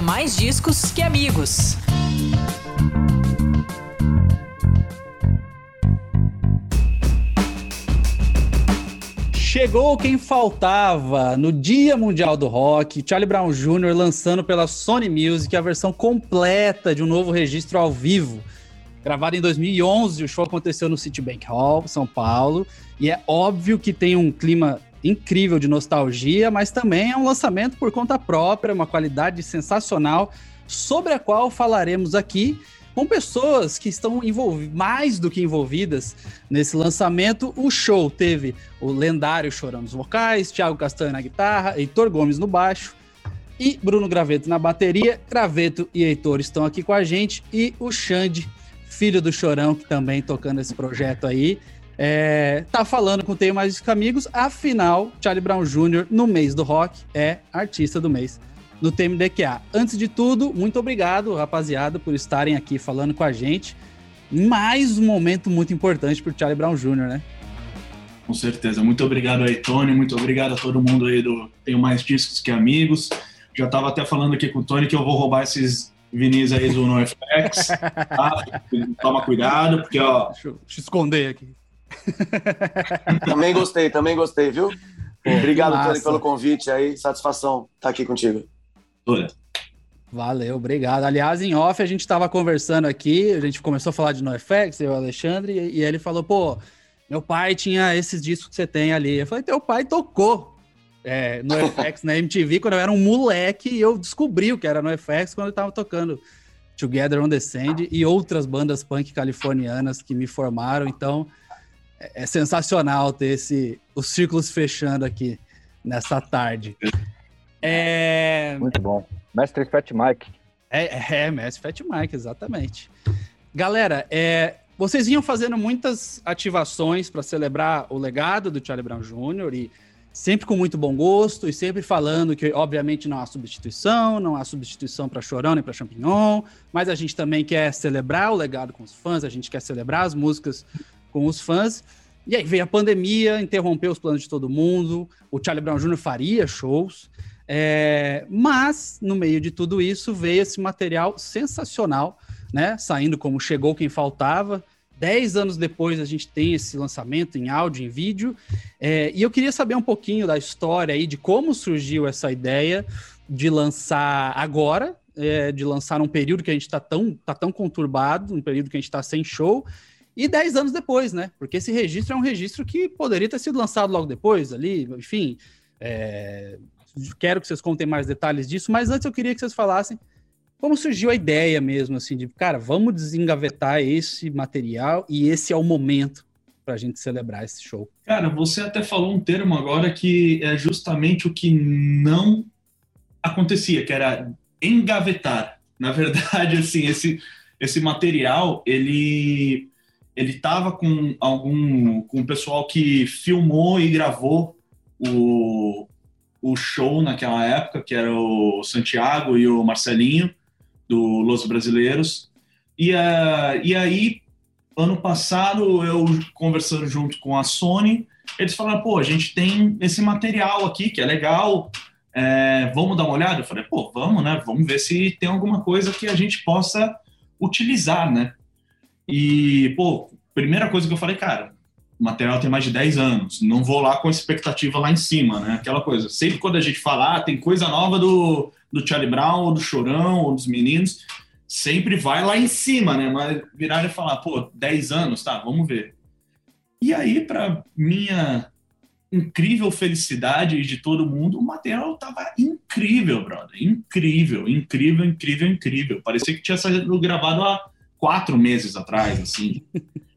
no Mais Discos que Amigos. Chegou quem faltava no Dia Mundial do Rock, Charlie Brown Jr. lançando pela Sony Music a versão completa de um novo registro ao vivo. Gravado em 2011, o show aconteceu no Citibank Hall, São Paulo, e é óbvio que tem um clima incrível de nostalgia, mas também é um lançamento por conta própria, uma qualidade sensacional, sobre a qual falaremos aqui com pessoas que estão mais do que envolvidas nesse lançamento. O show teve o lendário Chorão nos vocais, Thiago Castanho na guitarra, Heitor Gomes no baixo e Bruno Graveto na bateria. Graveto e Heitor estão aqui com a gente e o Xande, filho do Chorão, que também tocando esse projeto aí. É, tá falando com o Tenho Mais Amigos, afinal, Charlie Brown Jr., no mês do rock, é artista do mês no TMDQA. Antes de tudo, muito obrigado, rapaziada, por estarem aqui falando com a gente. Mais um momento muito importante para o Charlie Brown Jr., né? Com certeza. Muito obrigado aí, Tony. Muito obrigado a todo mundo aí do Tenho Mais Discos que Amigos. Já estava até falando aqui com o Tony que eu vou roubar esses vinis aí do NoFX. Tá? Toma cuidado, porque ó. Deixa eu, deixa eu esconder aqui. também gostei, também gostei, viu? Obrigado, Massa. Tony, pelo convite aí. Satisfação estar aqui contigo. Valeu, obrigado. Aliás, em off a gente estava conversando aqui, a gente começou a falar de NoFX, eu e o Alexandre, e ele falou, pô, meu pai tinha esses discos que você tem ali. Eu falei, teu pai tocou é, NoFX na MTV quando eu era um moleque e eu descobri o que era NoFX quando eu estava tocando Together on the Sand e outras bandas punk californianas que me formaram, então é, é sensacional ter esse, os círculos fechando aqui nessa tarde. É... Muito bom. Mestre Fat Mike. É, é, Mestre Fat Mike, exatamente. Galera, é, vocês vinham fazendo muitas ativações para celebrar o legado do Charlie Brown Jr. e sempre com muito bom gosto e sempre falando que, obviamente, não há substituição, não há substituição para Chorão nem para Champignon, mas a gente também quer celebrar o legado com os fãs, a gente quer celebrar as músicas com os fãs. E aí veio a pandemia, interrompeu os planos de todo mundo, o Charlie Brown Jr. faria shows, é, mas, no meio de tudo isso, veio esse material sensacional, né? Saindo como chegou quem faltava. Dez anos depois, a gente tem esse lançamento em áudio, em vídeo. É, e eu queria saber um pouquinho da história aí, de como surgiu essa ideia de lançar agora, é, de lançar num período que a gente está tão, tá tão conturbado, um período que a gente está sem show, e dez anos depois, né? Porque esse registro é um registro que poderia ter sido lançado logo depois, ali, enfim. É, quero que vocês contem mais detalhes disso, mas antes eu queria que vocês falassem como surgiu a ideia mesmo, assim, de, cara, vamos desengavetar esse material e esse é o momento para a gente celebrar esse show. Cara, você até falou um termo agora que é justamente o que não acontecia, que era engavetar. Na verdade, assim, esse, esse material, ele ele estava com algum com o pessoal que filmou e gravou o, o show naquela época, que era o Santiago e o Marcelinho, do Los Brasileiros. E, uh, e aí, ano passado, eu conversando junto com a Sony, eles falaram, pô, a gente tem esse material aqui que é legal, é, vamos dar uma olhada? Eu falei, pô, vamos, né? Vamos ver se tem alguma coisa que a gente possa utilizar, né? E, pô, primeira coisa que eu falei, cara, o material tem mais de 10 anos, não vou lá com expectativa lá em cima, né? Aquela coisa. Sempre quando a gente falar, ah, tem coisa nova do, do Charlie Brown, ou do Chorão, ou dos meninos, sempre vai lá em cima, né? Mas virar e falar, pô, 10 anos, tá, vamos ver. E aí, para minha incrível felicidade de todo mundo, o material tava incrível, brother. Incrível, incrível, incrível, incrível. Parecia que tinha sido gravado há quatro meses atrás, assim.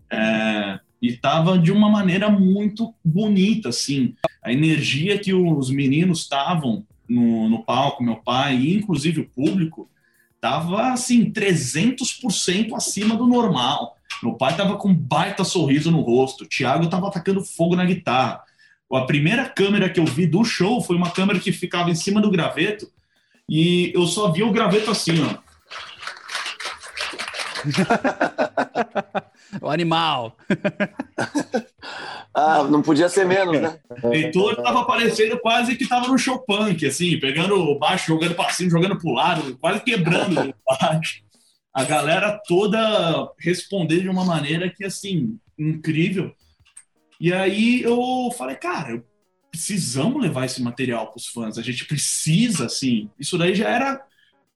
É, e estava de uma maneira muito bonita, assim. A energia que os meninos estavam no, no palco, meu pai, e inclusive o público, estava assim, 300% acima do normal. Meu pai estava com um baita sorriso no rosto, o Thiago estava atacando fogo na guitarra. A primeira câmera que eu vi do show foi uma câmera que ficava em cima do graveto, e eu só vi o graveto assim, ó. o animal. Ah, não podia ser menos, né? Heitor tava parecendo quase que tava no show punk, assim, pegando o baixo, jogando para cima, jogando pro lado, quase quebrando o baixo. A galera toda respondeu de uma maneira que, assim, incrível. E aí eu falei, cara, precisamos levar esse material para os fãs. A gente precisa, assim. Isso daí já era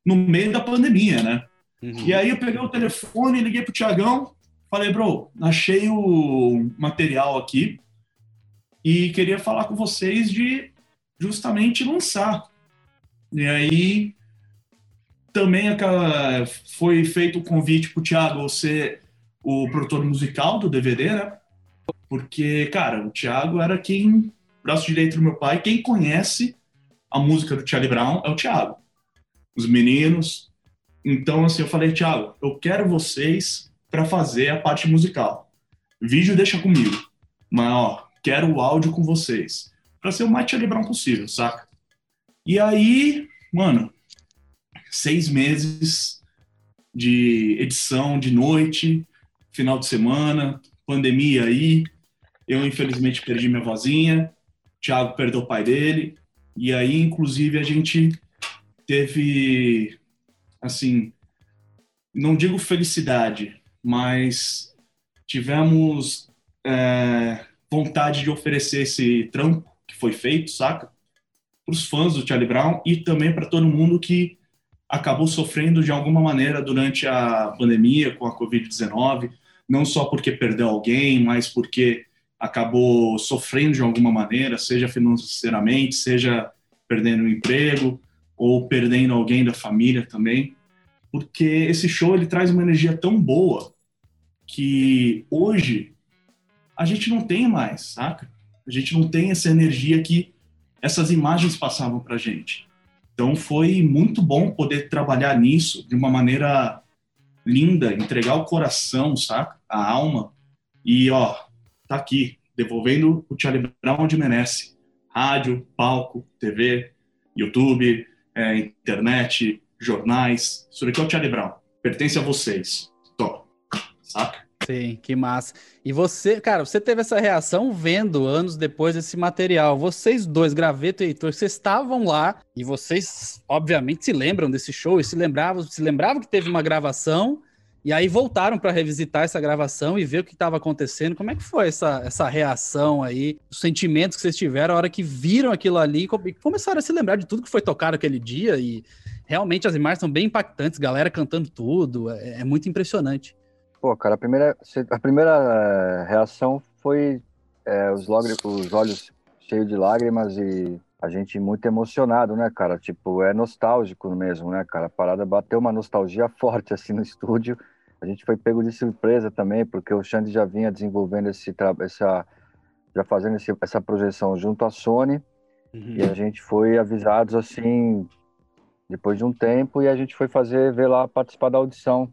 no meio da pandemia, né? Uhum. E aí eu peguei o telefone, liguei pro Tiagão, falei, bro, achei o material aqui e queria falar com vocês de justamente lançar. E aí também foi feito o convite pro Thiago ser o produtor musical do DVD, né? Porque, cara, o Thiago era quem, braço direito do meu pai, quem conhece a música do Charlie Brown é o Thiago. Os meninos. Então, assim, eu falei, Thiago, eu quero vocês para fazer a parte musical. Vídeo deixa comigo. Mas, ó, quero o áudio com vocês. Pra ser o mais Charlie possível, saca? E aí, mano, seis meses de edição de noite, final de semana, pandemia aí, eu, infelizmente, perdi minha vozinha, Thiago perdeu o pai dele, e aí, inclusive, a gente teve, assim, não digo felicidade, mas tivemos é, vontade de oferecer esse trampo que foi feito, saca? Para os fãs do Charlie Brown e também para todo mundo que acabou sofrendo de alguma maneira durante a pandemia com a Covid-19, não só porque perdeu alguém, mas porque acabou sofrendo de alguma maneira, seja financeiramente, seja perdendo o emprego ou perdendo alguém da família também, porque esse show ele traz uma energia tão boa que hoje a gente não tem mais, saca? A gente não tem essa energia que essas imagens passavam pra gente. Então foi muito bom poder trabalhar nisso de uma maneira linda, entregar o coração, saca? A alma. E ó, tá aqui, devolvendo o Charlie Brown onde merece. Rádio, palco, TV, YouTube, é, internet, jornais. Isso aqui é o Charlie Brown. Pertence a vocês. Tô. Saca? Sim, que massa. E você, cara, você teve essa reação vendo anos depois esse material. Vocês dois, Graveto e Heitor, vocês estavam lá e vocês, obviamente, se lembram desse show e se lembravam, se lembravam que teve uma gravação e aí voltaram para revisitar essa gravação e ver o que estava acontecendo. Como é que foi essa, essa reação aí, os sentimentos que vocês tiveram a hora que viram aquilo ali e começaram a se lembrar de tudo que foi tocado aquele dia? E realmente as imagens são bem impactantes, galera cantando tudo, é, é muito impressionante. Pô, cara, a primeira, a primeira eh, reação foi é, os, os olhos cheios de lágrimas e a gente muito emocionado, né, cara? Tipo, é nostálgico mesmo, né, cara? A parada bateu uma nostalgia forte assim no estúdio a gente foi pego de surpresa também, porque o Xande já vinha desenvolvendo esse essa já fazendo esse, essa projeção junto à Sony uhum. e a gente foi avisados assim depois de um tempo e a gente foi fazer ver lá participar da audição,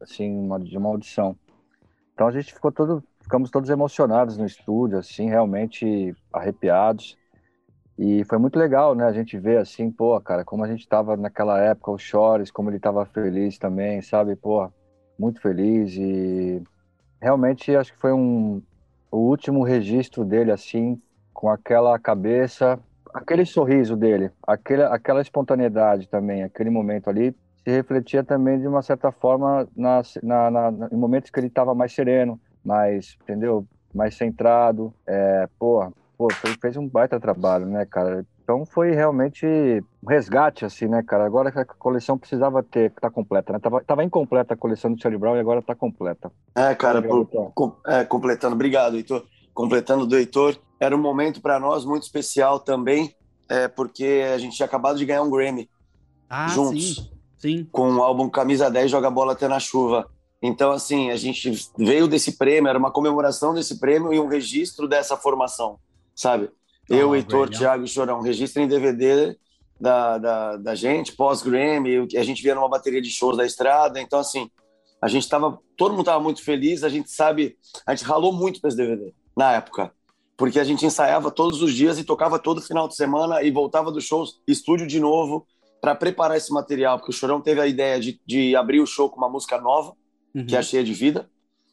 assim, uma, de uma audição. Então a gente ficou todo ficamos todos emocionados no estúdio, assim, realmente arrepiados. E foi muito legal, né? A gente ver assim, pô, cara, como a gente tava naquela época, o Chores, como ele tava feliz também, sabe? Pô, muito feliz e realmente acho que foi um o último registro dele assim com aquela cabeça, aquele sorriso dele, aquele, aquela espontaneidade também, aquele momento ali se refletia também de uma certa forma na, na, na em momentos que ele estava mais sereno, mais, entendeu, mais centrado, é, pô, pô, fez um baita trabalho, né, cara? Então foi realmente um resgate, assim, né, cara? Agora a coleção precisava ter, tá completa, né? Tava, tava incompleta a coleção do Charlie Brown e agora tá completa. É, cara, por, com, é, completando, obrigado, Heitor. Completando do Heitor, era um momento para nós muito especial também, é, porque a gente tinha acabado de ganhar um Grammy ah, juntos. Sim, sim. Com o álbum Camisa 10 Joga Bola Até na Chuva. Então, assim, a gente veio desse prêmio, era uma comemoração desse prêmio e um registro dessa formação, sabe? Eu, oh, Heitor, Thiago e Chorão, registro em DVD da, da, da gente, pós-Grammy, a gente via numa bateria de shows da estrada, então assim, a gente tava, todo mundo tava muito feliz, a gente sabe, a gente ralou muito para esse DVD na época, porque a gente ensaiava todos os dias e tocava todo final de semana e voltava dos shows, estúdio de novo, para preparar esse material, porque o Chorão teve a ideia de, de abrir o show com uma música nova, uhum. que é a Cheia de Vida,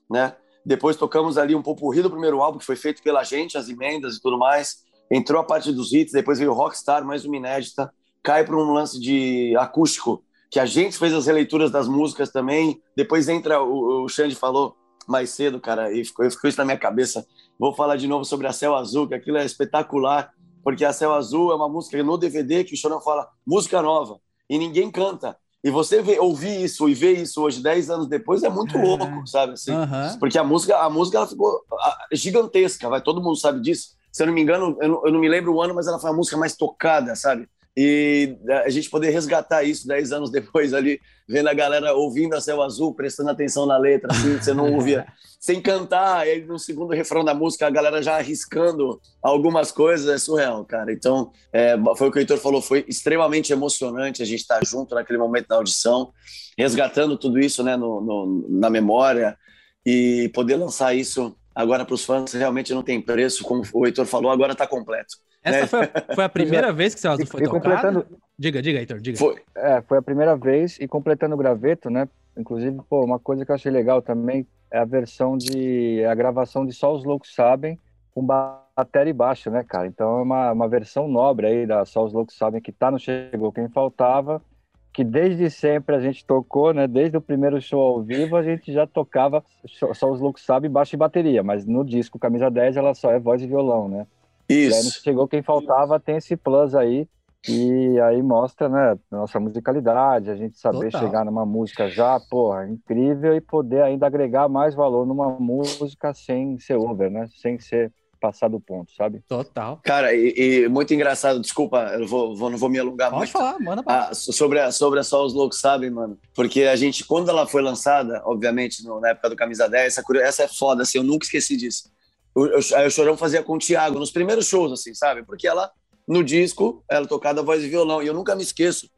né? Depois tocamos ali um popurrí do primeiro álbum, que foi feito pela gente, as emendas e tudo mais. Entrou a parte dos hits, depois veio o Rockstar, mais uma inédita. Cai para um lance de acústico, que a gente fez as releituras das músicas também. Depois entra, o, o Xande falou mais cedo, cara, e ficou, ficou isso na minha cabeça. Vou falar de novo sobre a Céu Azul, que aquilo é espetacular, porque a Céu Azul é uma música no DVD que o Chorão fala música nova, e ninguém canta. E você vê, ouvir isso e ver isso hoje, 10 anos depois, é muito é. louco, sabe? Assim, uhum. Porque a música, a música ela ficou gigantesca, vai, todo mundo sabe disso. Se eu não me engano, eu não, eu não me lembro o ano, mas ela foi a música mais tocada, sabe? E a gente poder resgatar isso 10 anos depois ali, vendo a galera ouvindo a Céu Azul, prestando atenção na letra, assim, você não ouvia, sem cantar, e no segundo refrão da música a galera já arriscando algumas coisas, é surreal, cara. Então, é, foi o que o Heitor falou, foi extremamente emocionante a gente estar junto naquele momento da audição, resgatando tudo isso né, no, no na memória e poder lançar isso agora para os fãs realmente não tem preço, como o Heitor falou, agora está completo. Essa né? foi, a, foi a primeira vez que seu azul foi e, tocado? Diga, diga, Heitor, diga. Foi. É, foi a primeira vez, e completando o graveto, né? Inclusive, pô, uma coisa que eu achei legal também é a versão de... A gravação de Só os Loucos Sabem, com bateria e baixo, né, cara? Então é uma, uma versão nobre aí da Só os Loucos Sabem, que tá no Chegou Quem Faltava, que desde sempre a gente tocou, né? Desde o primeiro show ao vivo a gente já tocava Só os Loucos Sabem, baixo e bateria, mas no disco Camisa 10 ela só é voz e violão, né? Isso. E aí, chegou quem faltava, tem esse plus aí. E aí mostra, né, nossa musicalidade, a gente saber Total. chegar numa música já, porra, incrível e poder ainda agregar mais valor numa música sem ser over, né? Sem ser passar do ponto, sabe? Total. Cara, e, e muito engraçado, desculpa, eu vou, vou, não vou me alongar Pode muito. falar, manda pra ah, sobre a, sobre a Só os Loucos Sabem, mano. Porque a gente, quando ela foi lançada, obviamente, no, na época do Camisa 10, essa, essa é foda, assim, eu nunca esqueci disso Aí o Chorão fazia com o Thiago nos primeiros shows, assim, sabe? Porque ela, no disco, ela tocava voz e violão. E eu nunca me esqueço.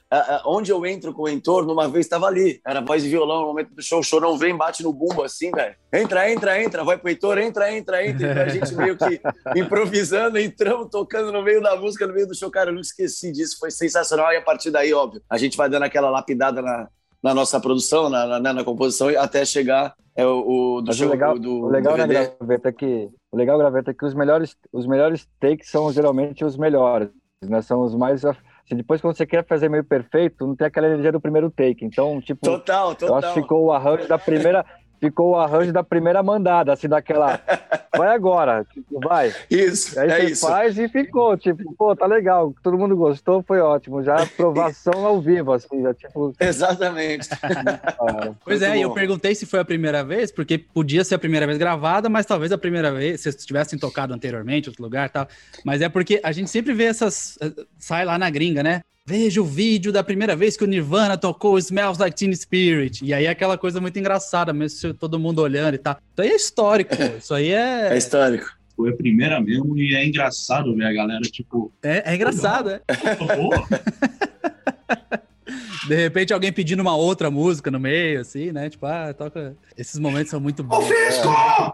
onde eu entro com o entorno, uma vez estava ali. Era voz e violão no momento do show. O Chorão vem, bate no bumbo assim, velho. Entra, entra, entra. Vai pro Heitor, entra, entra, entra. Então a gente meio que improvisando, entramos, tocando no meio da música, no meio do show. Cara, eu não esqueci disso. Foi sensacional. E a partir daí, óbvio, a gente vai dando aquela lapidada na, na nossa produção, na, na, na composição, até chegar é o, o do show, o legal, do, o legal do né, Graveta, é que o legal, Graveta, é que os melhores, os melhores takes são geralmente os melhores, né? São os mais assim, depois quando você quer fazer meio perfeito, não tem aquela energia do primeiro take. Então, tipo, total, total. Eu acho que ficou o arranjo da primeira ficou o arranjo da primeira mandada, assim, daquela. Vai agora, tipo, vai. Isso. Aí é você isso. faz e ficou, tipo, pô, tá legal, todo mundo gostou, foi ótimo. Já aprovação ao vivo, assim, já tipo. Exatamente. pois é, e eu perguntei se foi a primeira vez, porque podia ser a primeira vez gravada, mas talvez a primeira vez, se tivessem tocado anteriormente, outro lugar e tal. Mas é porque a gente sempre vê essas. Eh, sai lá na gringa, né? Veja o vídeo da primeira vez que o Nirvana tocou Smells Like Teen Spirit. E aí é aquela coisa muito engraçada, mesmo todo mundo olhando e tal. Isso aí é histórico, pô. Isso aí é. É histórico. Foi a primeira mesmo e é engraçado ver a galera, tipo. É, é engraçado, é. De repente alguém pedindo uma outra música no meio, assim, né? Tipo, ah, toca. Esses momentos são muito bons.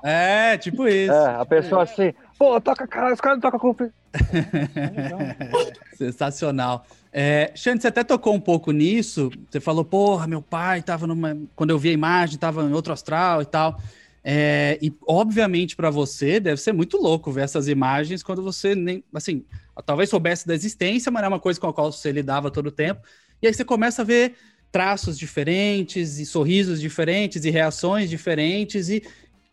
É, tipo isso. É, a pessoa assim, pô, toca, caralho, os caras não tocam com. Sensacional. É, Xande, você até tocou um pouco nisso. Você falou, porra, meu pai tava numa. Quando eu vi a imagem, tava em outro astral e tal. É, e obviamente para você deve ser muito louco ver essas imagens quando você nem. Assim, talvez soubesse da existência, mas não é uma coisa com a qual você lidava todo o tempo. E aí você começa a ver traços diferentes, e sorrisos diferentes, e reações diferentes, e,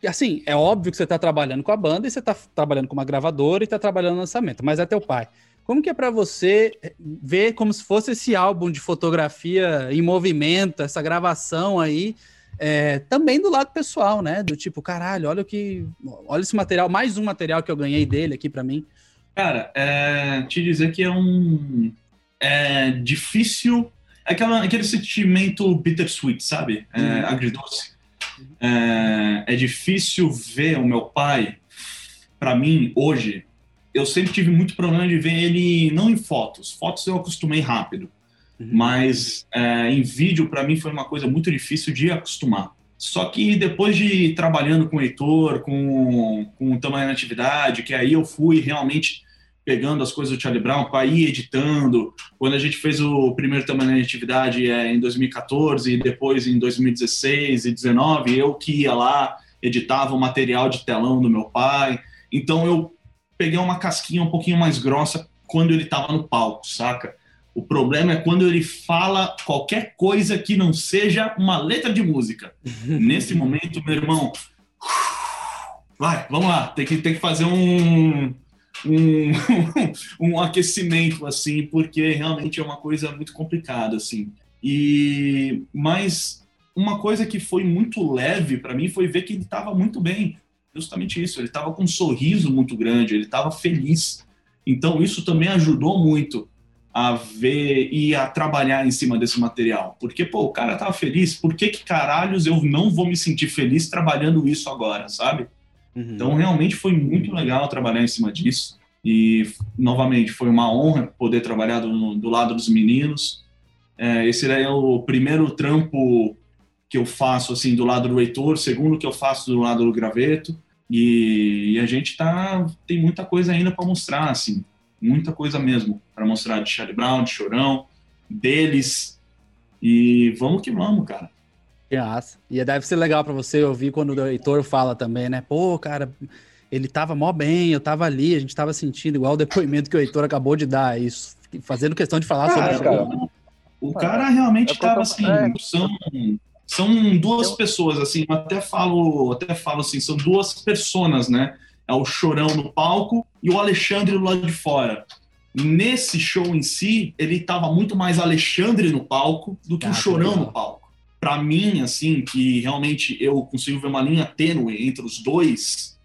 assim, é óbvio que você está trabalhando com a banda e você está trabalhando com uma gravadora e está trabalhando no lançamento, mas é teu pai. Como que é para você ver como se fosse esse álbum de fotografia em movimento, essa gravação aí, é, também do lado pessoal, né? Do tipo, caralho, olha o que, olha esse material, mais um material que eu ganhei dele aqui para mim. Cara, é, te dizer que é um é difícil, é aquela, aquele sentimento bittersweet, sabe? É, uhum. agridoce. É, é difícil ver o meu pai, para mim, hoje, eu sempre tive muito problema de ver ele não em fotos. Fotos eu acostumei rápido, uhum. mas é, em vídeo para mim foi uma coisa muito difícil de acostumar. Só que depois de trabalhando com o Heitor, com, com o Tamanho Atividade, que aí eu fui realmente pegando as coisas do Charlie Brown para ir editando. Quando a gente fez o primeiro Tamanho de Atividade é, em 2014 e depois em 2016 e 2019, eu que ia lá editava o material de telão do meu pai. Então eu peguei uma casquinha um pouquinho mais grossa quando ele estava no palco, saca? O problema é quando ele fala qualquer coisa que não seja uma letra de música. Nesse momento, meu irmão, vai, vamos lá, tem que, tem que fazer um, um, um aquecimento, assim, porque realmente é uma coisa muito complicada, assim. E, mas uma coisa que foi muito leve para mim foi ver que ele estava muito bem. Justamente isso, ele estava com um sorriso muito grande, ele estava feliz. Então isso também ajudou muito a ver e a trabalhar em cima desse material. Porque, pô, o cara tava feliz, por que que caralhos eu não vou me sentir feliz trabalhando isso agora, sabe? Uhum. Então, realmente foi muito legal trabalhar em cima disso. E, novamente, foi uma honra poder trabalhar do, do lado dos meninos. É, esse é o primeiro trampo que eu faço, assim, do lado do Heitor, segundo que eu faço do lado do Graveto. E, e a gente tá, tem muita coisa ainda para mostrar, assim muita coisa mesmo para mostrar de Charlie Brown, de Chorão, deles. E vamos que vamos, cara. Nossa. E deve ser legal para você ouvir quando o Heitor fala também, né? Pô, cara, ele tava mó bem, eu tava ali, a gente tava sentindo igual o depoimento que o Heitor acabou de dar, isso, fazendo questão de falar cara, sobre cara. O cara realmente é tava assim, é. são, são duas pessoas, assim, até falo, até falo assim, são duas personas, né? é o Chorão no palco e o Alexandre do lado de fora. Nesse show em si, ele estava muito mais Alexandre no palco do que ah, o Chorão no palco. Para mim, assim, que realmente eu consigo ver uma linha tênue entre os dois,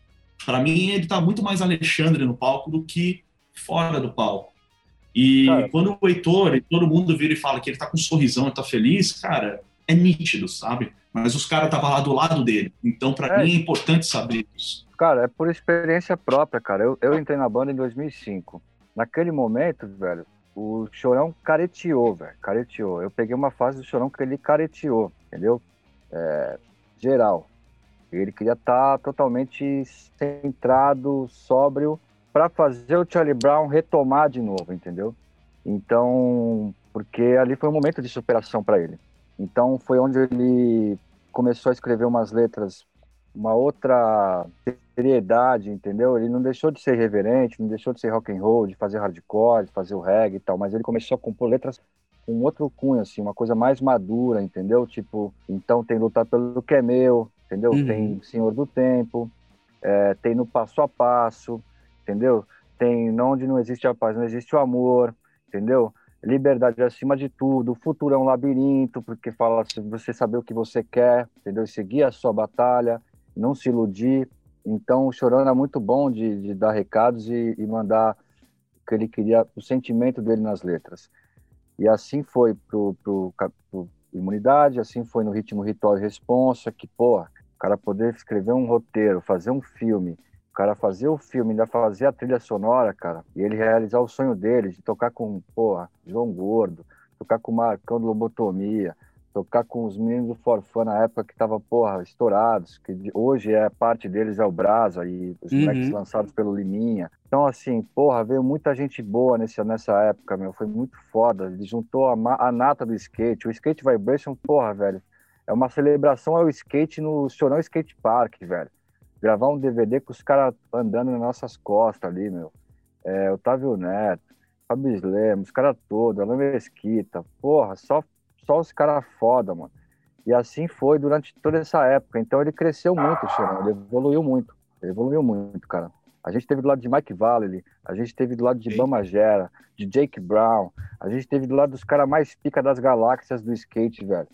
para mim ele tá muito mais Alexandre no palco do que fora do palco. E cara, quando o Heitor, e todo mundo vira e fala que ele tá com um sorrisão, ele tá feliz, cara, é nítido, sabe? Mas os caras estavam lá do lado dele. Então, para é. mim, é importante saber isso. Cara, é por experiência própria, cara. Eu, eu entrei na banda em 2005. Naquele momento, velho, o Chorão careteou, velho. Careteou. Eu peguei uma fase do Chorão que ele careteou, entendeu? É, geral. Ele queria estar tá totalmente centrado, sóbrio, para fazer o Charlie Brown retomar de novo, entendeu? Então, porque ali foi um momento de superação para ele. Então, foi onde ele começou a escrever umas letras uma outra seriedade, entendeu? Ele não deixou de ser reverente, não deixou de ser rock and roll, de fazer hardcore, de fazer o reggae e tal, mas ele começou a compor letras com outro cunho, assim, uma coisa mais madura, entendeu? Tipo, então tem Lutar pelo que é meu, entendeu? Uhum. Tem Senhor do Tempo, é, tem No Passo a Passo, entendeu? Tem Onde Não Existe a Paz, Não Existe o Amor, entendeu? Liberdade acima de tudo, o futuro é um labirinto, porque fala você saber o que você quer, entendeu? Seguir a sua batalha, não se iludir. Então, o Chorão era muito bom de, de dar recados e, e, mandar o que ele queria, o sentimento dele nas letras. E assim foi pro, pro, pro Imunidade, assim foi no Ritmo Ritual e Responsa, que, porra, o cara poder escrever um roteiro, fazer um filme, o cara fazer o filme, ainda fazer a trilha sonora, cara, e ele realizar o sonho dele de tocar com, porra, João Gordo, tocar com Marcão de Lobotomia, tocar com os meninos do Forfã na época que tava, porra, estourados, que hoje é parte deles é o Brasa e os uhum. lançados pelo Liminha. Então, assim, porra, veio muita gente boa nesse, nessa época, meu, foi muito foda. Ele juntou a, a nata do skate, o Skate Vibration, porra, velho, é uma celebração ao skate no Chorão Skate Park, velho. Gravar um DVD com os caras andando nas nossas costas ali, meu. É, Otávio Neto, Fabio Slem, os caras todos, Alain Mesquita, porra, só só os caras foda, mano. E assim foi durante toda essa época. Então ele cresceu muito, Chorão. Ele evoluiu muito. Ele evoluiu muito, cara. A gente teve do lado de Mike Valley, a gente teve do lado de Bama Gera, de Jake Brown, a gente teve do lado dos caras mais pica das galáxias do skate, velho.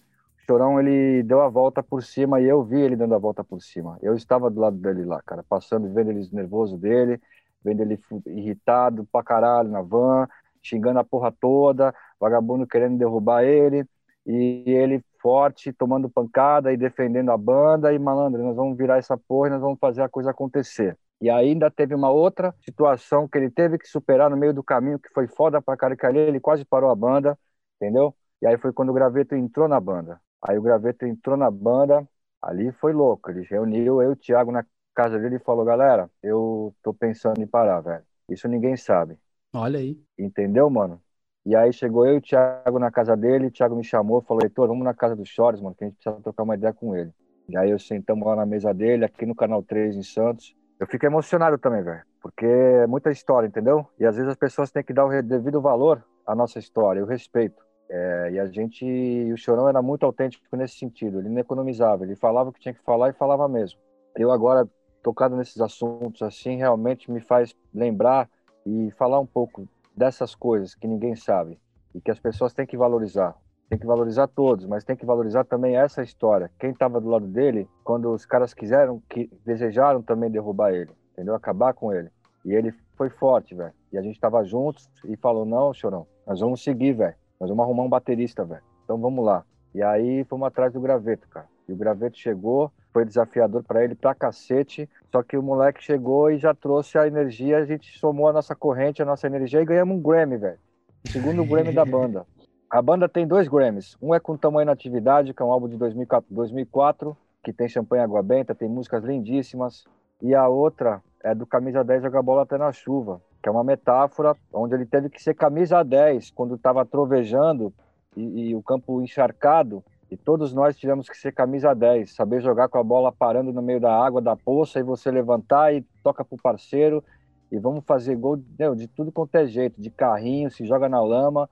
Chorão, ele deu a volta por cima e eu vi ele dando a volta por cima. Eu estava do lado dele lá, cara, passando, vendo ele nervoso dele, vendo ele irritado pra caralho na van, xingando a porra toda, vagabundo querendo derrubar ele e ele forte, tomando pancada e defendendo a banda, e malandro, nós vamos virar essa porra e nós vamos fazer a coisa acontecer. E ainda teve uma outra situação que ele teve que superar no meio do caminho, que foi foda pra cara, que ali ele quase parou a banda, entendeu? E aí foi quando o Graveto entrou na banda. Aí o Graveto entrou na banda, ali foi louco, ele reuniu eu e o Thiago na casa dele e falou, galera, eu tô pensando em parar, velho. Isso ninguém sabe. Olha aí. Entendeu, mano? E aí chegou eu e o Thiago na casa dele, o Thiago me chamou, falou, Heitor, vamos na casa do Chores, mano, que a gente precisa trocar uma ideia com ele. E aí eu sentamos lá na mesa dele, aqui no Canal 3 em Santos. Eu fico emocionado também, velho, porque é muita história, entendeu? E às vezes as pessoas têm que dar o devido valor à nossa história, o respeito. É, e a gente, o Chorão era muito autêntico nesse sentido. Ele não economizava, ele falava o que tinha que falar e falava mesmo. Eu agora tocado nesses assuntos assim realmente me faz lembrar e falar um pouco dessas coisas que ninguém sabe e que as pessoas têm que valorizar. Tem que valorizar todos, mas tem que valorizar também essa história. Quem estava do lado dele, quando os caras quiseram, que desejaram também derrubar ele, entendeu? Acabar com ele. E ele foi forte, velho. E a gente estava juntos e falou: "Não, chorão, nós vamos seguir, velho. Nós vamos arrumar um baterista, velho. Então vamos lá". E aí fomos atrás do graveto, cara. E o graveto chegou, foi desafiador para ele pra cacete. Só que o moleque chegou e já trouxe a energia, a gente somou a nossa corrente, a nossa energia e ganhamos um Grammy, velho. Segundo Grammy da banda. A banda tem dois Grammys. Um é com Tamanho na Atividade, que é um álbum de 2004, que tem Champanhe Água Benta, tem músicas lindíssimas. E a outra é do Camisa 10 Joga Bola Até na Chuva, que é uma metáfora onde ele teve que ser camisa 10 quando estava trovejando e, e, o campo encharcado. E todos nós tivemos que ser camisa 10, saber jogar com a bola parando no meio da água da poça e você levantar e toca pro parceiro e vamos fazer gol meu, de tudo quanto é jeito, de carrinho, se joga na lama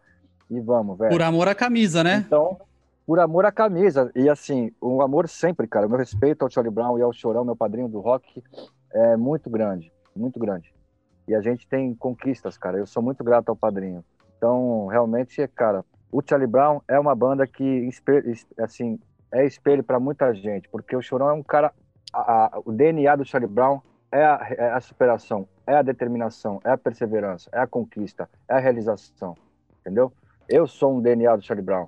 e vamos, velho. Por amor à camisa, né? Então, por amor à camisa. E assim, o amor sempre, cara. O meu respeito ao Charlie Brown e ao Chorão, meu padrinho do rock, é muito grande, muito grande. E a gente tem conquistas, cara. Eu sou muito grato ao padrinho. Então, realmente, cara, o Charlie Brown é uma banda que, assim, é espelho para muita gente, porque o Chorão é um cara. A, a, o DNA do Charlie Brown é a, é a superação, é a determinação, é a perseverança, é a conquista, é a realização, entendeu? Eu sou um DNA do Charlie Brown.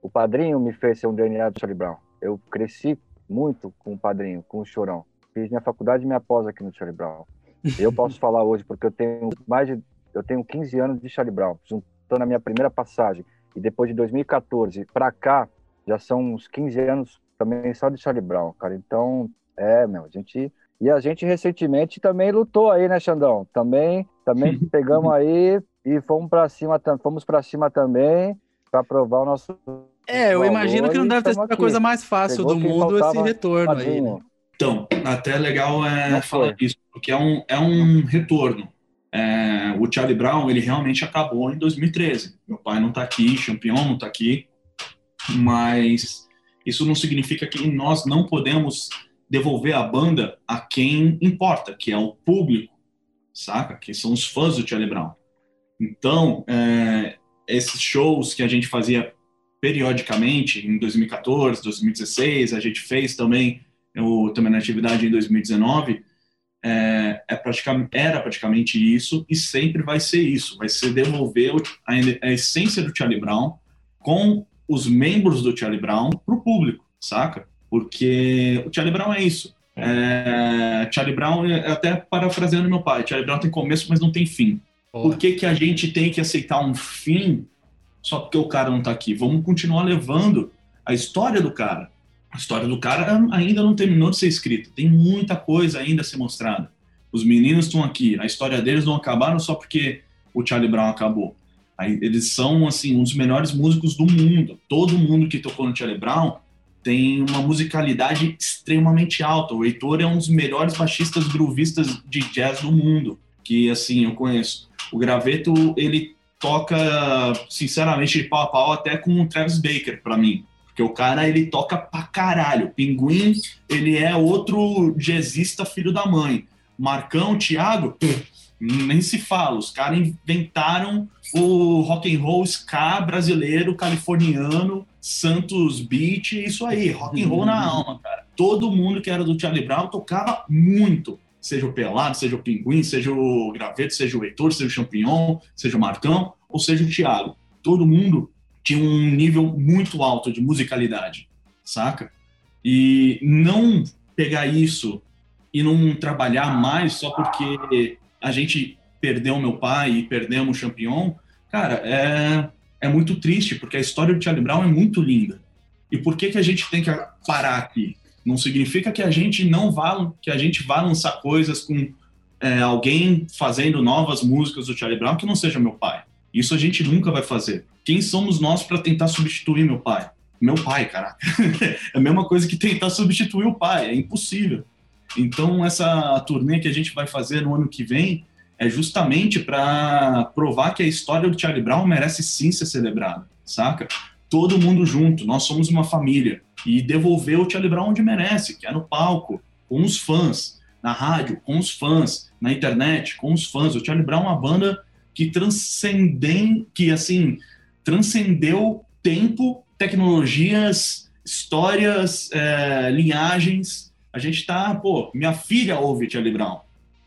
O padrinho me fez ser um DNA do Charlie Brown. Eu cresci muito com o padrinho, com o chorão. Fiz minha faculdade e minha pós aqui no Charlie Brown. Eu posso falar hoje porque eu tenho mais de eu tenho 15 anos de Charlie Brown, juntando a minha primeira passagem e depois de 2014 para cá já são uns 15 anos também só de Charlie Brown, cara. Então, é, meu, a gente e a gente recentemente também lutou aí, né, Xandão? Também também pegamos aí e fomos para cima, fomos para cima também para provar o nosso. É, eu imagino que não deve ter sido a coisa mais fácil do mundo esse retorno aí. Né? Então, até legal é falar isso, porque é um, é um retorno. É, o Charlie Brown, ele realmente acabou em 2013. Meu pai não está aqui, Champion não está aqui, mas isso não significa que nós não podemos devolver a banda a quem importa, que é o público, saca? Que são os fãs do Charlie Brown. Então, é, esses shows que a gente fazia periodicamente, em 2014, 2016, a gente fez também, eu, também na atividade em 2019, é, é praticamente, era praticamente isso e sempre vai ser isso, vai ser devolver a, a essência do Charlie Brown com os membros do Charlie Brown para o público, saca? Porque o Charlie Brown é isso. É, Charlie Brown, até parafraseando meu pai, Charlie Brown tem começo, mas não tem fim. Por que, que a gente tem que aceitar um fim só porque o cara não está aqui? Vamos continuar levando a história do cara. A história do cara ainda não terminou de ser escrita. Tem muita coisa ainda a ser mostrada. Os meninos estão aqui. A história deles não acabaram só porque o Charlie Brown acabou. Aí, eles são assim um dos melhores músicos do mundo. Todo mundo que tocou no Charlie Brown tem uma musicalidade extremamente alta. O Heitor é um dos melhores baixistas groovistas de jazz do mundo, que assim eu conheço. O Graveto, ele toca, sinceramente, de pau a pau até com o Travis Baker, para mim. Porque o cara, ele toca pra caralho. Pinguim, ele é outro jazzista filho da mãe. Marcão, Thiago, nem se fala. Os caras inventaram o rock and roll ska brasileiro, californiano, Santos Beat, isso aí, rock and roll na alma, cara. Todo mundo que era do Charlie Brown tocava muito seja o Pelado, seja o Pinguim, seja o Graveto, seja o Heitor, seja o Champignon, seja o Marcão, ou seja o Thiago. Todo mundo tinha um nível muito alto de musicalidade, saca? E não pegar isso e não trabalhar mais só porque a gente perdeu meu pai e perdemos o Champignon, cara, é, é muito triste, porque a história do Charlie Brown é muito linda. E por que, que a gente tem que parar aqui? Não significa que a gente não vá, que a gente vá lançar coisas com é, alguém fazendo novas músicas do Charlie Brown que não seja meu pai. Isso a gente nunca vai fazer. Quem somos nós para tentar substituir meu pai? meu pai, caraca. é a mesma coisa que tentar substituir o pai, é impossível. Então, essa turnê que a gente vai fazer no ano que vem é justamente para provar que a história do Charlie Brown merece sim ser celebrada, saca? Todo mundo junto, nós somos uma família. E devolver o Charlie Brown onde merece, que é no palco, com os fãs, na rádio, com os fãs, na internet, com os fãs. O Charlie Brown é uma banda que transcendem, que assim, transcendeu tempo, tecnologias, histórias, é, linhagens. A gente tá, pô, minha filha ouve Charlie Brown.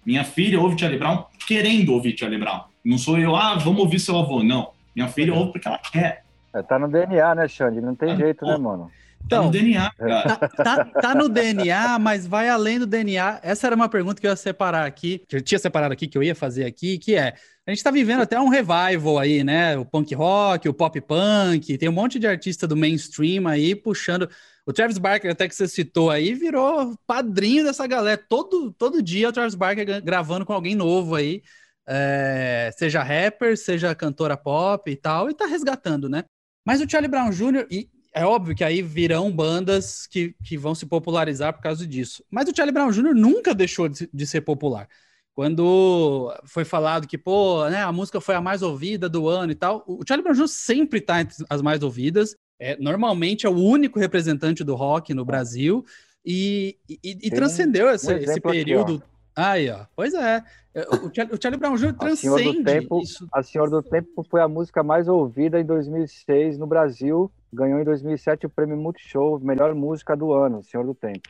Minha filha ouve Charlie Brown querendo ouvir Charlie Brown. Não sou eu, ah, vamos ouvir seu avô. Não. Minha filha ouve porque ela quer. É, tá no DNA, né, Xande? Não tem ah, jeito, pô, né, mano? Então, tá no DNA, cara. Tá, tá, tá, no DNA, mas vai além do DNA. Essa era uma pergunta que eu ia separar aqui, que eu tinha separado aqui, que eu ia fazer aqui, que é: a gente tá vivendo até um revival aí, né? O punk rock, o pop punk, tem um monte de artista do mainstream aí puxando. O Travis Barker, até que você citou aí, virou padrinho dessa galera. Todo, todo dia o Travis Barker gravando com alguém novo aí. É, seja rapper, seja cantora pop e tal, e tá resgatando, né? Mas o Charlie Brown Jr., e é óbvio que aí virão bandas que, que vão se popularizar por causa disso. Mas o Charlie Brown Jr. nunca deixou de, de ser popular. Quando foi falado que, pô, né, a música foi a mais ouvida do ano e tal, o Charlie Brown Jr. sempre está entre as mais ouvidas. É, normalmente é o único representante do rock no Brasil e, e, e transcendeu um, esse, esse, período. Aqui, Aí, ó. Pois é. O Charlie, o Charlie Brown Jr. transcende a Senhor, do Tempo, isso. a Senhor do Tempo foi a música mais ouvida em 2006 no Brasil. Ganhou em 2007 o prêmio Multishow, melhor música do ano, Senhor do Tempo.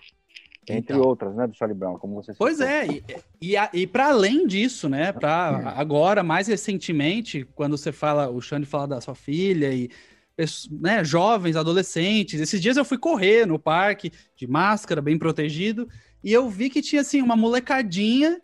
Entre então. outras, né, do Charlie Brown, como você Pois citou. é, e, e, e para além disso, né, para agora, mais recentemente, quando você fala, o Xande fala da sua filha e né, jovens, adolescentes. Esses dias eu fui correr no parque, de máscara, bem protegido, e eu vi que tinha, assim, uma molecadinha,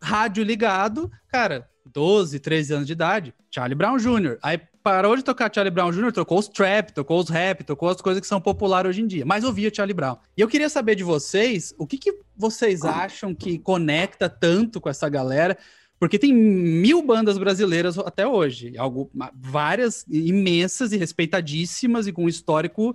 rádio ligado, cara, 12, 13 anos de idade, Charlie Brown Jr. Aí parou de tocar Charlie Brown Jr., tocou os trap, tocou os rap, tocou as coisas que são populares hoje em dia, mas ouvia Charlie Brown. E eu queria saber de vocês, o que, que vocês acham que conecta tanto com essa galera? Porque tem mil bandas brasileiras até hoje, algo, várias imensas e respeitadíssimas e com um histórico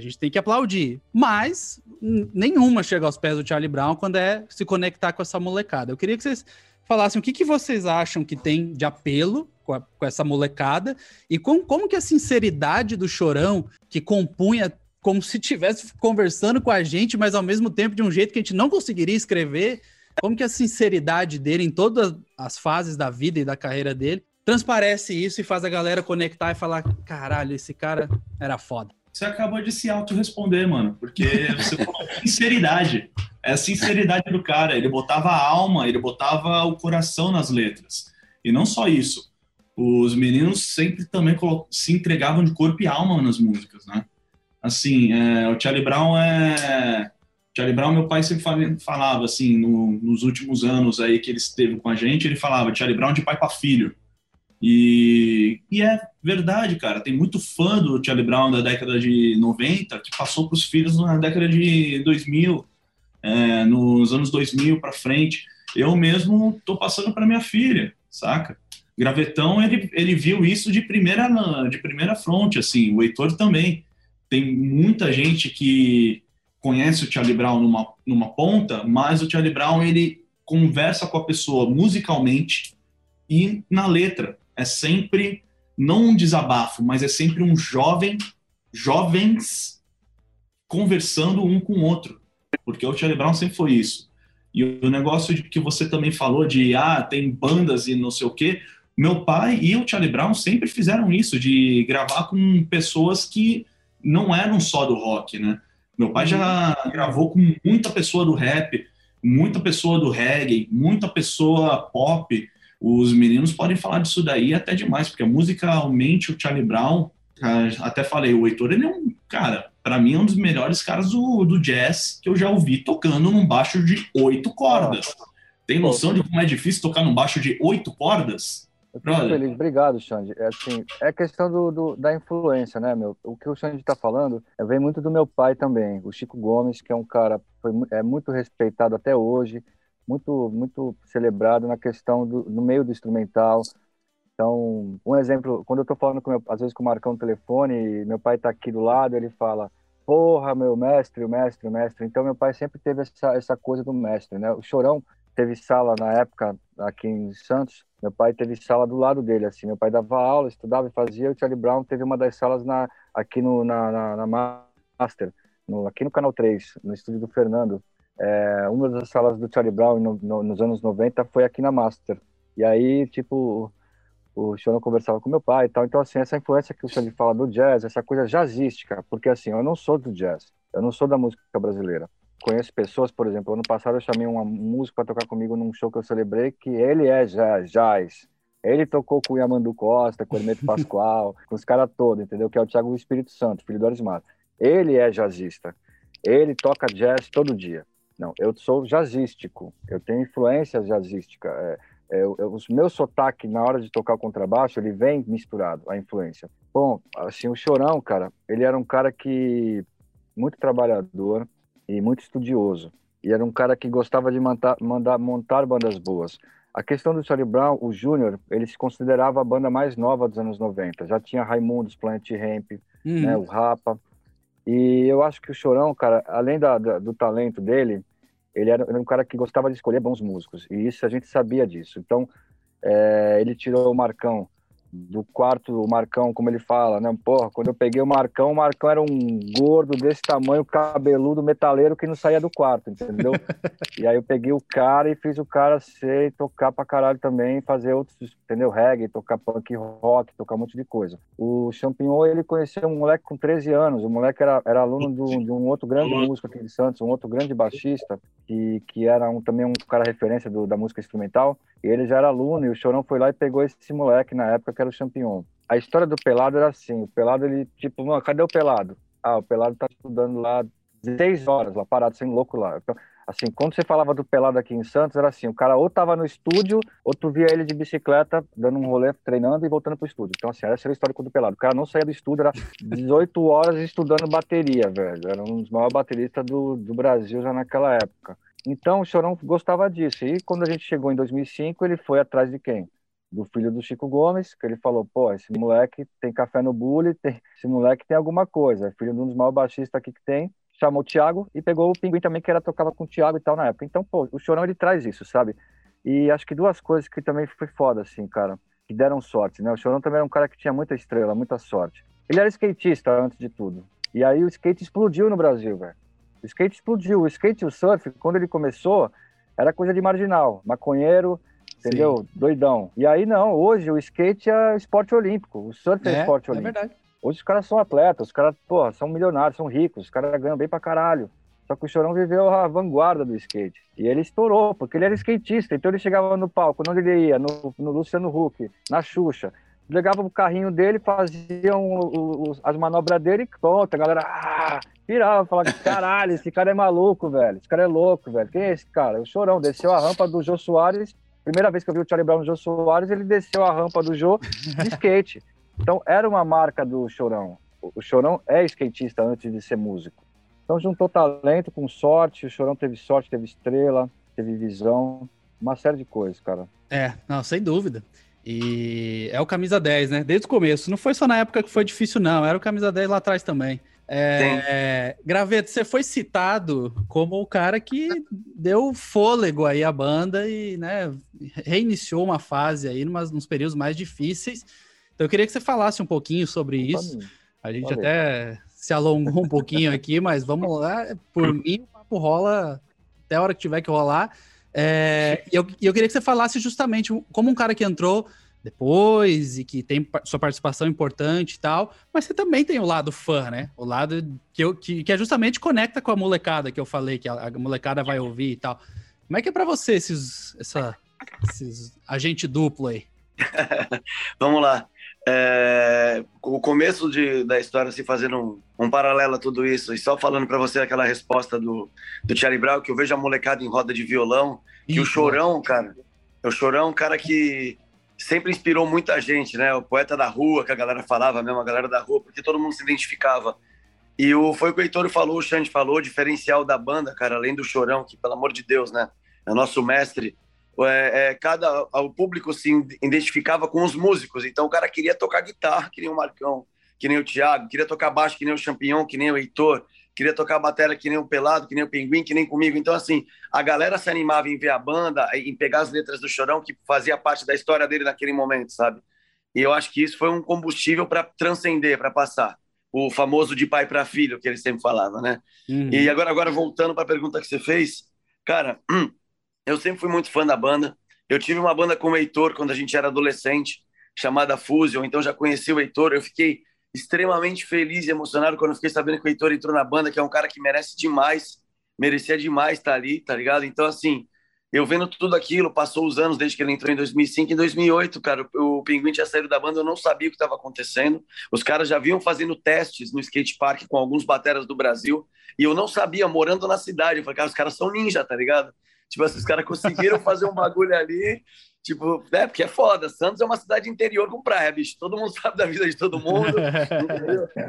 a gente tem que aplaudir. Mas nenhuma chega aos pés do Charlie Brown quando é se conectar com essa molecada. Eu queria que vocês falassem o que, que vocês acham que tem de apelo com, a, com essa molecada e com, como que a sinceridade do Chorão, que compunha como se estivesse conversando com a gente, mas ao mesmo tempo de um jeito que a gente não conseguiria escrever, como que a sinceridade dele em todas as fases da vida e da carreira dele transparece isso e faz a galera conectar e falar: caralho, esse cara era foda. Você acabou de se auto-responder, mano, porque você falou sinceridade. É a sinceridade do cara. Ele botava a alma, ele botava o coração nas letras. E não só isso. Os meninos sempre também se entregavam de corpo e alma nas músicas, né? Assim, é, o Charlie Brown é. Charlie Brown, meu pai sempre falava assim, no, nos últimos anos aí que ele esteve com a gente, ele falava Charlie Brown de pai para filho. E, e é verdade, cara. Tem muito fã do Charlie Brown da década de 90 que passou para os filhos na década de 2000, é, nos anos 2000 para frente. Eu mesmo tô passando para minha filha, saca? Gravetão, ele, ele viu isso de primeira de primeira fronte, assim. O Heitor também. Tem muita gente que conhece o Charlie Brown numa, numa ponta, mas o Charlie Brown ele conversa com a pessoa musicalmente e na letra é sempre não um desabafo, mas é sempre um jovem, jovens conversando um com o outro, porque o Charlie Brown sempre foi isso. E o negócio de que você também falou de ah, tem bandas e não sei o quê, meu pai e o Charlie Brown sempre fizeram isso, de gravar com pessoas que não eram só do rock, né? Meu pai já gravou com muita pessoa do rap, muita pessoa do reggae, muita pessoa pop, os meninos podem falar disso daí até demais, porque musicalmente o Charlie Brown, até falei, o Heitor, ele é um, cara, para mim é um dos melhores caras do, do jazz que eu já ouvi tocando num baixo de oito cordas. Tem noção de como é difícil tocar num baixo de oito cordas? feliz. Obrigado, Xande. É, assim, é questão do, do, da influência, né, meu? O que o Xande está falando é, vem muito do meu pai também, o Chico Gomes, que é um cara foi, é muito respeitado até hoje, muito muito celebrado na questão do no meio do instrumental Então, um exemplo, quando eu tô falando meu, às vezes com o Marcão no telefone, meu pai tá aqui do lado, ele fala: "Porra, meu mestre, o mestre, o mestre". Então, meu pai sempre teve essa essa coisa do mestre, né? O Chorão teve sala na época aqui em Santos. Meu pai teve sala do lado dele, assim. Meu pai dava aula, estudava e fazia. O Charlie Brown teve uma das salas na aqui no na, na, na Master, no, aqui no Canal 3, no estúdio do Fernando. É, uma das salas do Charlie Brown no, no, nos anos 90 foi aqui na Master. E aí, tipo, o Chorão conversava com meu pai e tal. Então, assim, essa influência que o Xande fala do jazz, essa coisa jazzística, porque, assim, eu não sou do jazz, eu não sou da música brasileira. Conheço pessoas, por exemplo, ano passado eu chamei um músico para tocar comigo num show que eu celebrei, que ele é jazz, jazz. Ele tocou com o Yamandu Costa, com o Hermeto Pascoal, com os caras todos, entendeu? Que é o Thiago Espírito Santo, filho do Arismar. Ele é jazzista. Ele toca jazz todo dia. Não, eu sou jazzístico. Eu tenho influência jazzística. É, é, o meu sotaque na hora de tocar o contrabaixo, ele vem misturado, a influência. Bom, assim, o Chorão, cara, ele era um cara que muito trabalhador e muito estudioso. E era um cara que gostava de montar, mandar, montar bandas boas. A questão do Charlie Brown, o Júnior, ele se considerava a banda mais nova dos anos 90. Já tinha Raimundos, Planet Ramp, uhum. né, o Rapa. E eu acho que o Chorão, cara, além da, da, do talento dele, ele era, um cara que gostava de escolher bons músicos, e isso a gente sabia disso. Então, é, ele tirou o Marcão do quarto, o Marcão, como ele fala, né? Porra, quando eu peguei o Marcão, o Marcão era um gordo desse tamanho, cabeludo, metaleiro que não saía do quarto, entendeu? e aí eu peguei o cara e fiz o cara ser tocar pra caralho também, fazer outros, entendeu? Reggae, tocar punk rock, tocar um monte de coisa. O Champignon, ele conheceu um moleque com 13 anos, o moleque era, era aluno do, de um outro grande músico aqui de Santos, um outro grande baixista, que, que era um, também um cara referência do, da música instrumental, e ele já era aluno, e o Chorão foi lá e pegou esse moleque na época que era o Champignon. A história do Pelado era assim, o Pelado, ele, tipo, mano, cadê o Pelado? Ah, o Pelado tá estudando lá 16 horas, lá parado, sendo louco lá. Então, assim, quando você falava do Pelado aqui em Santos, era assim, o cara ou tava no estúdio, ou tu via ele de bicicleta, dando um rolê, treinando e voltando pro estúdio. Então, assim, essa era a história do Pelado. O cara não saía do estúdio, era 18 horas estudando bateria, velho. Era um dos maiores bateristas do, do Brasil já naquela época. Então, o Chorão gostava disso. E quando a gente chegou em 2005, ele foi atrás de quem? Do filho do Chico Gomes, que ele falou: pô, esse moleque tem café no bule, tem... esse moleque tem alguma coisa. É filho de um dos maiores baixistas aqui que tem. Chamou o Thiago e pegou o Pinguim também, que era tocava com o Thiago e tal na época. Então, pô, o Chorão ele traz isso, sabe? E acho que duas coisas que também foi foda, assim, cara, que deram sorte, né? O Chorão também era um cara que tinha muita estrela, muita sorte. Ele era skatista antes de tudo. E aí o skate explodiu no Brasil, velho. O skate explodiu. O skate e o surf, quando ele começou, era coisa de marginal, maconheiro, entendeu? Sim. Doidão. E aí não, hoje o skate é esporte olímpico, o surf é, é esporte é olímpico. É verdade. Hoje os caras são atletas, os caras, porra, são milionários, são ricos, os caras ganham bem pra caralho. Só que o Chorão viveu a vanguarda do skate. E ele estourou, porque ele era skatista. Então ele chegava no palco, onde ele ia? No, no Luciano Huck, na Xuxa pegava o carrinho dele, faziam as manobras dele e pronto, a galera ah, pirava, falava, caralho, esse cara é maluco, velho, esse cara é louco, velho, quem é esse cara? O Chorão desceu a rampa do Jô Soares, primeira vez que eu vi o Charlie Brown no Jô Soares, ele desceu a rampa do Jô de skate. Então era uma marca do Chorão. O Chorão é skatista antes de ser músico. Então juntou talento com sorte, o Chorão teve sorte, teve estrela, teve visão, uma série de coisas, cara. É, não, sem dúvida. E é o camisa 10, né? Desde o começo. Não foi só na época que foi difícil, não. Era o camisa 10 lá atrás também. É, Graveto, você foi citado como o cara que deu fôlego aí à banda e né, reiniciou uma fase aí numas, nos períodos mais difíceis. Então eu queria que você falasse um pouquinho sobre isso. A gente até se alongou um pouquinho aqui, mas vamos lá. Por mim, o papo rola até a hora que tiver que rolar. É, e eu, eu queria que você falasse justamente como um cara que entrou depois e que tem sua participação importante e tal, mas você também tem o lado fã, né? O lado que, eu, que, que é justamente conecta com a molecada que eu falei, que a, a molecada vai ouvir e tal. Como é que é para você esses, essa, esses agente duplo aí? Vamos lá. É, o começo de, da história, assim, fazendo um, um, paralelo a tudo isso, e só falando para você aquela resposta do, do Charlie Brown, que eu vejo a molecada em roda de violão, que o Chorão, cara, o Chorão é um cara que sempre inspirou muita gente, né? O poeta da rua, que a galera falava mesmo, a galera da rua, porque todo mundo se identificava. E o, foi o que o Heitor falou, o Xande falou, o diferencial da banda, cara, além do Chorão, que pelo amor de Deus, né? É nosso mestre, é, é, cada o público se identificava com os músicos. Então o cara queria tocar guitarra, que nem o Marcão, que nem o Thiago, queria tocar baixo, que nem o Champion, que nem o Heitor, queria tocar bateria que nem o Pelado, que nem o Pinguim, que nem comigo. Então, assim, a galera se animava em ver a banda, em pegar as letras do Chorão, que fazia parte da história dele naquele momento, sabe? E eu acho que isso foi um combustível para transcender, para passar. O famoso de pai para filho, que ele sempre falava, né? Uhum. E agora, agora voltando para a pergunta que você fez, cara, eu sempre fui muito fã da banda. Eu tive uma banda com o Heitor quando a gente era adolescente, chamada Fusion, então já conheci o Heitor. Eu fiquei extremamente feliz e emocionado quando fiquei sabendo que o Heitor entrou na banda, que é um cara que merece demais, merecia demais estar ali, tá ligado? Então, assim, eu vendo tudo aquilo, passou os anos desde que ele entrou em 2005, em 2008, cara, o Pinguim tinha saído da banda, eu não sabia o que estava acontecendo. Os caras já vinham fazendo testes no skate park com alguns bateras do Brasil, e eu não sabia, morando na cidade. Eu falei, cara, os caras são ninja, tá ligado? Tipo, esses caras conseguiram fazer um bagulho ali Tipo, é, porque é foda. Santos é uma cidade interior com praia, bicho. Todo mundo sabe da vida de todo mundo.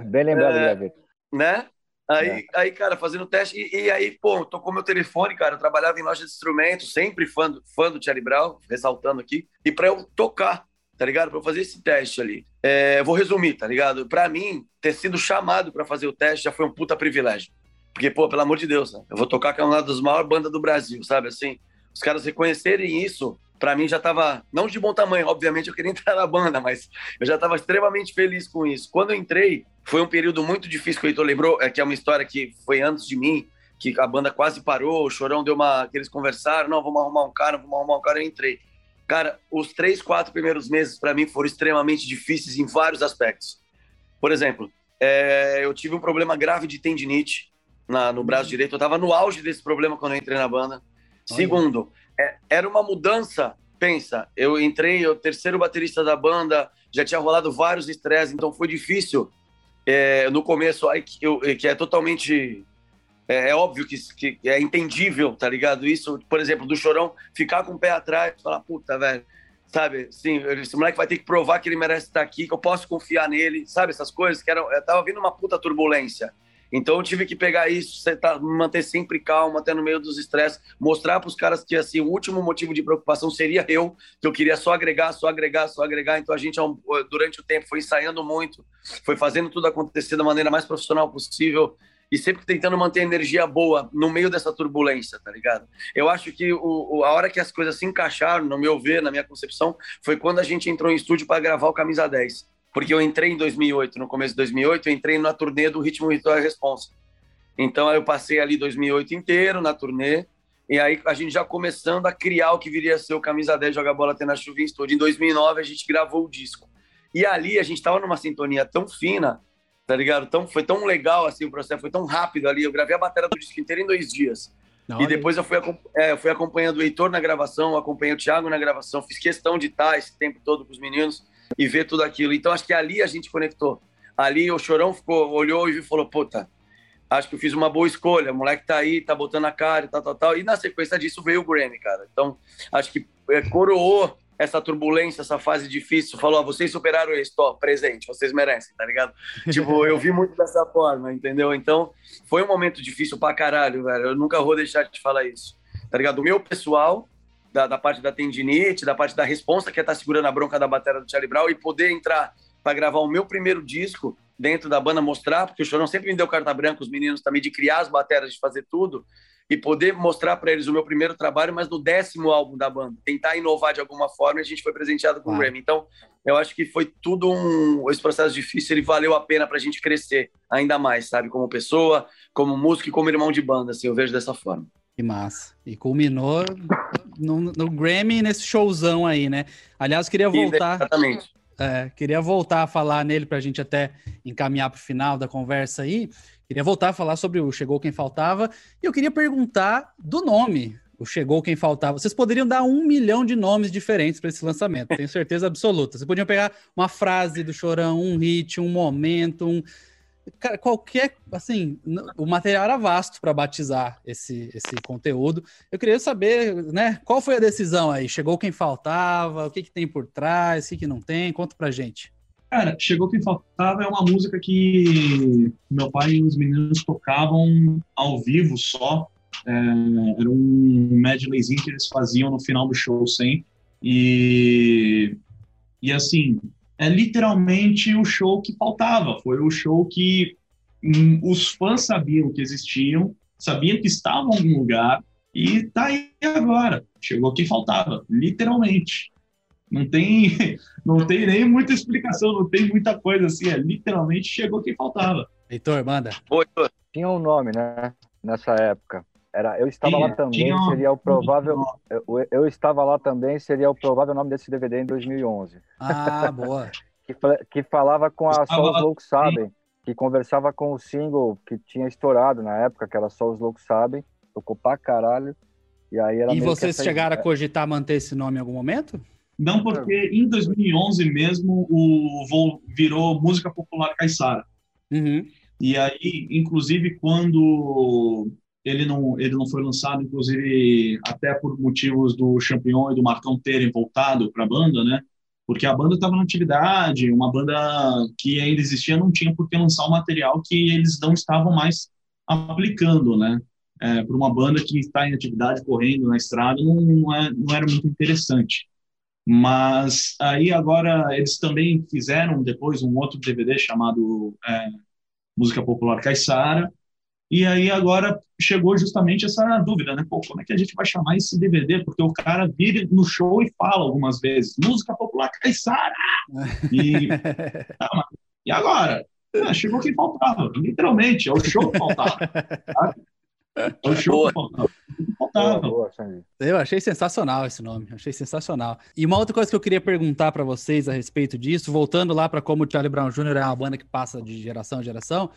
Bem lembrado, é, David. Né? Aí, é. aí, cara, fazendo teste, e, e, aí, pô, tocou meu telefone, cara. Eu trabalhava em loja de instrumentos, sempre fã do, fã do Charlie Brown, ressaltando aqui, e para eu tocar, tá ligado? Para eu fazer esse teste ali. É, eu vou resumir, tá ligado? Para mim, ter sido chamado para fazer o teste já foi um puta privilégio. Porque, pô, pelo amor de Deus, né? eu vou tocar com uma das maiores bandas do Brasil, sabe? Assim, os caras reconhecerem isso para mim já estava não de bom tamanho, obviamente eu queria entrar na banda, mas eu já estava extremamente feliz com isso. Quando eu entrei, foi um período muito difícil que o Heitor lembrou, é que é uma história que foi antes de mim, que a banda quase parou, o Chorão deu uma, que eles conversaram, não, vamos arrumar um cara, vamos arrumar um cara, eu entrei. Cara, os três, quatro primeiros meses para mim foram extremamente difíceis em vários aspectos. Por exemplo, é, eu tive um problema grave de tendinite na, no braço direito, eu estava no auge desse problema quando eu entrei na banda. Segundo, é, era uma mudança. Pensa, eu entrei, o terceiro baterista da banda, já tinha rolado vários estresses, então foi difícil é, no começo, aí, que, eu, que é totalmente. É, é óbvio que, que, é entendível, tá ligado? Isso, por exemplo, do chorão ficar com o pé atrás, falar, puta, velho, sabe? Sim, esse moleque vai ter que provar que ele merece estar aqui, que eu posso confiar nele, sabe? Essas coisas que eram. Eu tava vindo uma puta turbulência. Então eu tive que pegar isso, manter sempre calmo, até no meio dos estresses, mostrar para os caras que assim o último motivo de preocupação seria eu, que eu queria só agregar, só agregar, só agregar. Então a gente durante o tempo foi ensaiando muito, foi fazendo tudo acontecer da maneira mais profissional possível e sempre tentando manter a energia boa no meio dessa turbulência, tá ligado? Eu acho que o, a hora que as coisas se encaixaram, no meu ver, na minha concepção, foi quando a gente entrou em estúdio para gravar o Camisa 10 porque eu entrei em 2008, no começo de 2008, eu entrei na turnê do Ritmo Ritual e Responsa. Então eu passei ali 2008 inteiro na turnê, e aí a gente já começando a criar o que viria a ser o Camisa 10 Joga Bola Até na Chuva em Estúdio. Em 2009 a gente gravou o disco. E ali a gente estava numa sintonia tão fina, tá ligado? Tão, foi tão legal assim o processo, foi tão rápido ali. Eu gravei a bateria do disco inteiro em dois dias. Não, e depois eu fui, é, eu fui acompanhando o Heitor na gravação, acompanhei o Thiago na gravação, fiz questão de estar esse tempo todo com os meninos e ver tudo aquilo. Então acho que ali a gente conectou. Ali o Chorão ficou, olhou e falou: puta, acho que eu fiz uma boa escolha. O moleque tá aí, tá botando a cara e tal, tal, tal. E na sequência disso veio o Grammy, cara. Então acho que é, coroou essa turbulência, essa fase difícil, falou: ah, vocês superaram isso, ó, presente, vocês merecem, tá ligado? tipo, eu vi muito dessa forma, entendeu? Então, foi um momento difícil pra caralho, velho. Eu nunca vou deixar de falar isso, tá ligado? O meu pessoal, da, da, parte da tendinite, da parte da responsa que é estar tá segurando a bronca da bateria do Charlie Brown e poder entrar para gravar o meu primeiro disco dentro da banda, mostrar, porque o Chorão sempre me deu carta branca, os meninos também, de criar as baterias, de fazer tudo, e poder mostrar para eles o meu primeiro trabalho, mas no décimo álbum da banda, tentar inovar de alguma forma, e a gente foi presenteado com o Grammy. Então, eu acho que foi tudo um. Esse processo difícil, ele valeu a pena para a gente crescer ainda mais, sabe? Como pessoa, como músico e como irmão de banda, assim, eu vejo dessa forma. Que massa. E culminou no, no Grammy nesse showzão aí, né? Aliás, queria voltar. Exatamente. É, queria voltar a falar nele para a gente até encaminhar para o final da conversa aí. Queria voltar a falar sobre o Chegou Quem Faltava. E eu queria perguntar do nome, o Chegou Quem Faltava. Vocês poderiam dar um milhão de nomes diferentes para esse lançamento, tenho certeza absoluta. Vocês podiam pegar uma frase do Chorão, um hit, um momento, um Cara, qualquer, assim, o material era vasto para batizar esse, esse conteúdo. Eu queria saber, né, qual foi a decisão aí? Chegou quem faltava? O que, que tem por trás? O que, que não tem? Conta pra gente. Cara, Chegou Quem Faltava é uma música que meu pai e os meninos tocavam ao vivo só É, era um medleyzinho que eles faziam no final do show sempre. E, e assim, é literalmente o show que faltava. Foi o show que hum, os fãs sabiam que existiam, sabiam que estavam em algum lugar, e tá aí agora. Chegou quem faltava, literalmente. Não tem, não tem nem muita explicação, não tem muita coisa assim. É, literalmente chegou quem faltava. Heitor, manda. Oi, Tinha um nome, né? Nessa época. Era, eu estava tinha, lá também, tinha, seria o provável. Eu, eu, estava lá também, seria o provável nome desse DVD em 2011. Ah, boa. que, que falava com a Só os Loucos Sabem, que conversava com o single que tinha estourado na época, que era Só os Loucos Sabem, tocou pra caralho. E aí era E vocês chegaram a cogitar manter esse nome em algum momento? Não, porque em 2011 mesmo o voo virou música popular caiçara. Uhum. E aí, inclusive, quando ele não, ele não foi lançado, inclusive até por motivos do Champion e do Marcão terem voltado para a banda, né? Porque a banda estava na atividade, uma banda que ainda existia não tinha por que lançar um material que eles não estavam mais aplicando, né? É, para uma banda que está em atividade, correndo na estrada, não, não, é, não era muito interessante. Mas aí agora eles também fizeram depois um outro DVD chamado é, Música Popular Caissara, e aí agora chegou justamente essa dúvida, né? Pô, como é que a gente vai chamar esse DVD? Porque o cara vira no show e fala algumas vezes, música popular Caissara! E, ah, e agora? Ah, chegou quem faltava, literalmente, é o show que faltava. É o show que faltava. Eu achei sensacional esse nome, achei sensacional. E uma outra coisa que eu queria perguntar para vocês a respeito disso, voltando lá para como o Charlie Brown Jr. é uma banda que passa de geração em geração,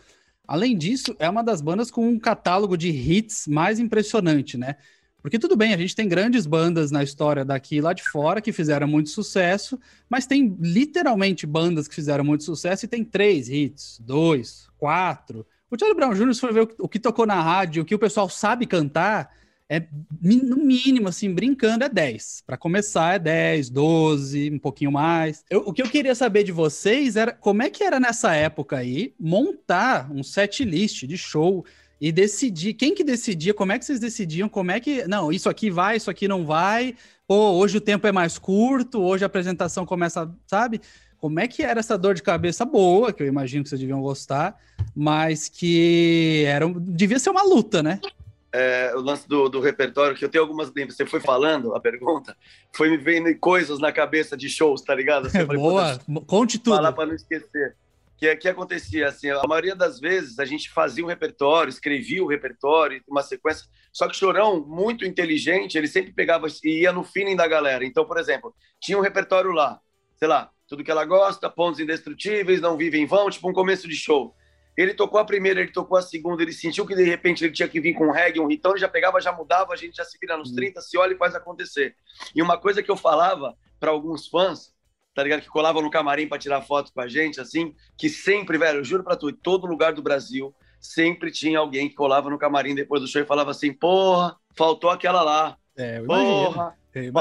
Além disso, é uma das bandas com um catálogo de hits mais impressionante, né? Porque tudo bem, a gente tem grandes bandas na história daqui e lá de fora que fizeram muito sucesso, mas tem literalmente bandas que fizeram muito sucesso e tem três hits, dois, quatro. O Charlie Brown Jr., se for ver o que tocou na rádio, o que o pessoal sabe cantar, é no mínimo, assim, brincando, é 10. Para começar, é 10, 12, um pouquinho mais. Eu, o que eu queria saber de vocês era como é que era nessa época aí montar um set list de show e decidir quem que decidia, como é que vocês decidiam, como é que. Não, isso aqui vai, isso aqui não vai. Pô, hoje o tempo é mais curto, hoje a apresentação começa, sabe? Como é que era essa dor de cabeça boa, que eu imagino que vocês deviam gostar, mas que era, devia ser uma luta, né? É, o lance do, do, repertório, que eu tenho algumas. Você foi falando a pergunta, foi me vendo coisas na cabeça de shows, tá ligado? Assim, falei, Boa, conte tudo. Falar para não esquecer. Que, que acontecia assim, a maioria das vezes a gente fazia um repertório, escrevia o repertório, uma sequência. Só que Chorão, muito inteligente, ele sempre pegava e ia no feeling da galera. Então, por exemplo, tinha um repertório lá, sei lá, tudo que ela gosta, pontos indestrutíveis, não vivem em vão, tipo um começo de show. Ele tocou a primeira, ele tocou a segunda, ele sentiu que de repente ele tinha que vir com um reggae, um ritão, ele já pegava, já mudava, a gente já se vira nos 30, hum. se olha e faz acontecer. E uma coisa que eu falava para alguns fãs, tá ligado? Que colavam no camarim para tirar foto com a gente, assim, que sempre, velho, eu juro para tu, em todo lugar do Brasil, sempre tinha alguém que colava no camarim depois do show e falava assim: porra, faltou aquela lá. É, eu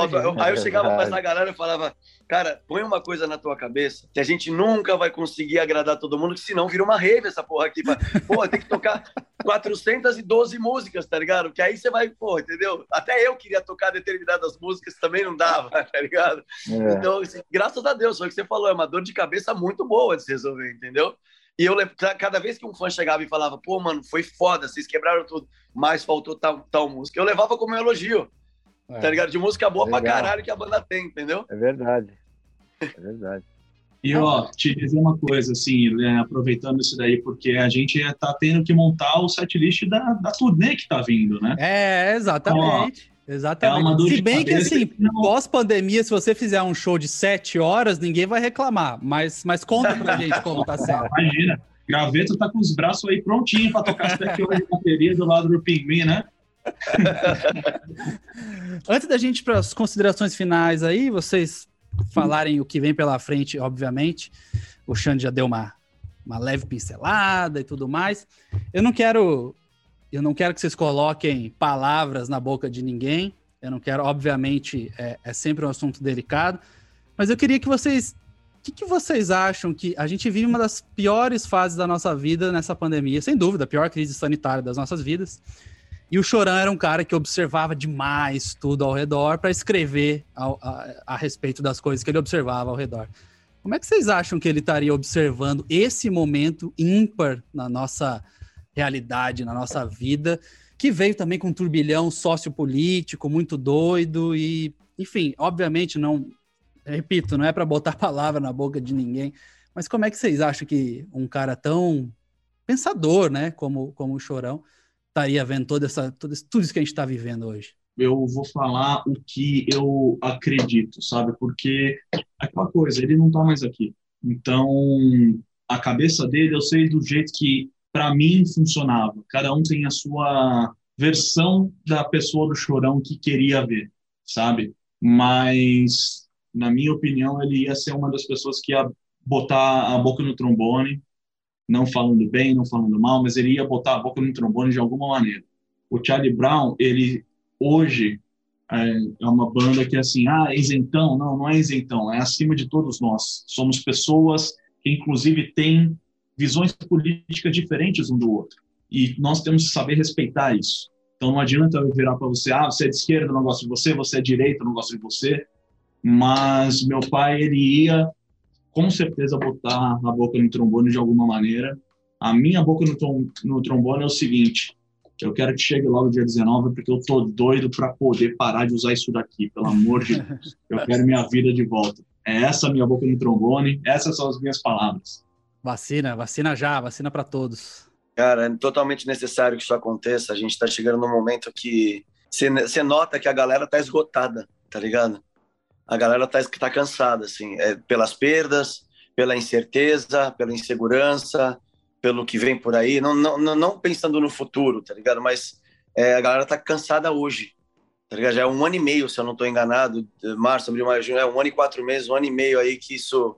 porra. Eu aí eu chegava é pra essa galera e falava: Cara, põe uma coisa na tua cabeça que a gente nunca vai conseguir agradar todo mundo, que senão vira uma rave essa porra aqui. Pô, tem que tocar 412 músicas, tá ligado? Que aí você vai, pô, entendeu? Até eu queria tocar determinadas músicas, também não dava, tá ligado? É. Então, assim, graças a Deus, foi o que você falou, é uma dor de cabeça muito boa de se resolver, entendeu? E eu lembro, cada vez que um fã chegava e falava, pô, mano, foi foda, vocês quebraram tudo, mas faltou tal, tal música, eu levava como um elogio. É. Tá ligado? De música boa Legal. pra caralho que a banda tem, entendeu? É verdade. É verdade. E ó, te dizer uma coisa, assim, né, aproveitando isso daí, porque a gente tá tendo que montar o setlist da, da turnê que tá vindo, né? É, exatamente. Ó, exatamente. É se bem que, assim, não... pós-pandemia, se você fizer um show de sete horas, ninguém vai reclamar. Mas, mas conta pra gente como tá sendo. Imagina, Graveto tá com os braços aí prontinho para tocar as sete horas de bateria do lado do Pinguim, né? Antes da gente para as considerações finais aí, vocês falarem o que vem pela frente, obviamente. O Xande já deu uma, uma leve pincelada e tudo mais. Eu não quero eu não quero que vocês coloquem palavras na boca de ninguém. Eu não quero, obviamente, é, é sempre um assunto delicado. Mas eu queria que vocês. O que, que, vocês acham que a gente vive uma das piores fases da nossa vida nessa pandemia? Sem dúvida, a pior crise sanitária das nossas vidas. E o Chorão era um cara que observava demais tudo ao redor para escrever a, a, a, respeito das coisas que ele observava ao redor. Como é que vocês acham que ele estaria observando esse momento ímpar na nossa realidade, na nossa vida, que veio também com um turbilhão sociopolítico muito doido e, enfim, obviamente não, repito, não é para botar palavra na boca de ninguém, mas como é que vocês acham que um cara tão pensador, né, como, como o Chorão, estaria vendo toda essa, tudo isso, que a gente está vivendo hoje? Eu vou falar o que eu acredito, sabe? Porque aquela coisa, ele não está mais aqui. Então, a cabeça dele, eu sei do jeito que para mim funcionava. Cada um tem a sua versão da pessoa do chorão que queria ver, sabe? Mas na minha opinião, ele ia ser uma das pessoas que ia botar a boca no trombone, não falando bem, não falando mal, mas ele ia botar a boca no trombone de alguma maneira. O Charlie Brown, ele hoje é, é uma banda que é assim, ah, é isentão? Não, não é isentão, é acima de todos nós. Somos pessoas que, inclusive, têm visões políticas diferentes um do outro. E nós temos que saber respeitar isso. Então não adianta eu virar para você, ah, você é de esquerda, eu não gosto de você, você é de direita, eu não gosto de você. Mas meu pai, ele ia com certeza botar a boca no trombone de alguma maneira. A minha boca no, no trombone é o seguinte, eu quero que chegue logo dia 19, porque eu tô doido para poder parar de usar isso daqui, pelo amor de Deus. Eu quero minha vida de volta. É essa minha boca no trombone, essas são as minhas palavras. Vacina, vacina já, vacina para todos. Cara, é totalmente necessário que isso aconteça. A gente está chegando num momento que você nota que a galera tá esgotada, tá ligado? A galera tá, tá cansada, assim, é, pelas perdas, pela incerteza, pela insegurança, pelo que vem por aí. Não, não, não pensando no futuro, tá ligado? Mas é, a galera tá cansada hoje, tá ligado? Já é um ano e meio, se eu não estou enganado, março, abril, maio, junho, é um ano e quatro meses, um ano e meio aí que isso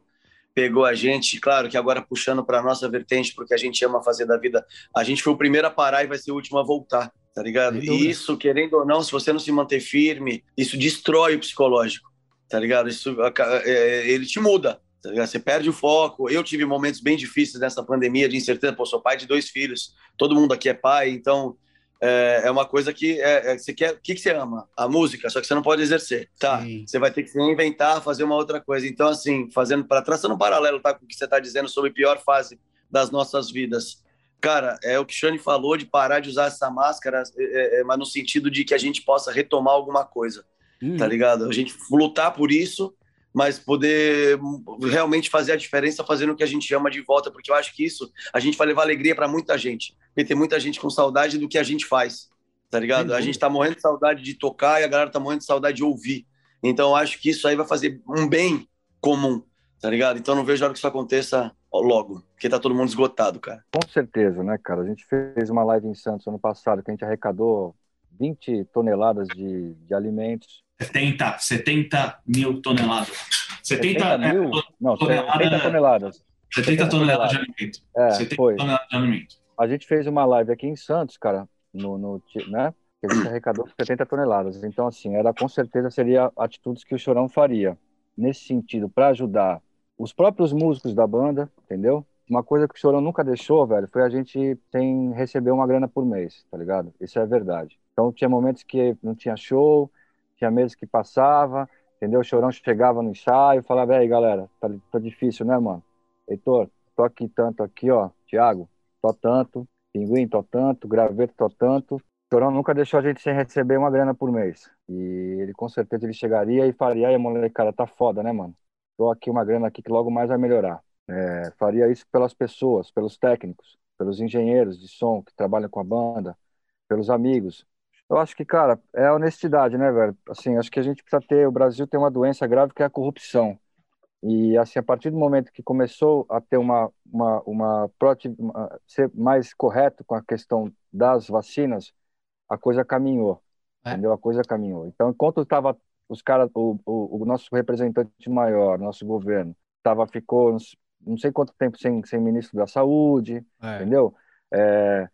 pegou a gente, claro que agora puxando para nossa vertente, porque a gente ama fazer da vida, a gente foi o primeiro a parar e vai ser o último a voltar, tá ligado? E isso, querendo ou não, se você não se manter firme, isso destrói o psicológico, tá ligado? Isso, é, ele te muda, tá ligado? Você perde o foco. Eu tive momentos bem difíceis nessa pandemia de incerteza, pô, sou pai de dois filhos, todo mundo aqui é pai, então é, é uma coisa que é, é, você quer. O que, que você ama? A música, só que você não pode exercer. Tá. Sim. Você vai ter que se inventar, fazer uma outra coisa. Então, assim, fazendo para traçando um paralelo tá, com o que você está dizendo sobre a pior fase das nossas vidas. Cara, é o que o Shane falou de parar de usar essa máscara, é, é, é, mas no sentido de que a gente possa retomar alguma coisa, uhum. tá ligado? A gente lutar por isso mas poder realmente fazer a diferença fazendo o que a gente ama de volta, porque eu acho que isso a gente vai levar alegria para muita gente, porque tem muita gente com saudade do que a gente faz, tá ligado? A gente tá morrendo de saudade de tocar e a galera tá morrendo de saudade de ouvir. Então eu acho que isso aí vai fazer um bem comum, tá ligado? Então não vejo a hora que isso aconteça logo, porque tá todo mundo esgotado, cara. Com certeza, né, cara? A gente fez uma live em Santos ano passado que a gente arrecadou 20 toneladas de, de alimentos 70, 70 mil toneladas. 70, 70 mil? É, Não, tonelada, 70 toneladas. 70 toneladas de alimento. É, 70 foi. toneladas de alimento. A gente fez uma live aqui em Santos, cara, no, no né? Que a gente arrecadou 70 toneladas. Então, assim, era com certeza seria atitudes que o Chorão faria nesse sentido para ajudar os próprios músicos da banda, entendeu? Uma coisa que o Chorão nunca deixou, velho, foi a gente tem receber uma grana por mês, tá ligado? Isso é verdade. Então tinha momentos que não tinha show, tinha meses que passava, entendeu? O Chorão chegava no ensaio, falava, aí galera, tá, tá difícil, né, mano? Heitor, tô aqui tanto aqui, ó, Thiago, tô tanto, Pinguim, tô tanto, Graveto, tô tanto. Chorão nunca deixou a gente sem receber uma grana por mês. E ele com certeza ele chegaria e faria, aí molecada, tá foda, né, mano? Tô aqui uma grana aqui que logo mais vai melhorar. É, faria isso pelas pessoas, pelos técnicos, pelos engenheiros de som que trabalham com a banda, pelos amigos, eu acho que, cara, é honestidade, né, velho? Assim, acho que a gente precisa ter. O Brasil tem uma doença grave que é a corrupção. E, assim, a partir do momento que começou a ter uma. uma, uma, uma ser mais correto com a questão das vacinas, a coisa caminhou. É. Entendeu? A coisa caminhou. Então, enquanto estava os caras, o, o, o, nosso representante maior, nosso governo, tava, ficou não sei quanto tempo sem, sem ministro da saúde, é. entendeu? É,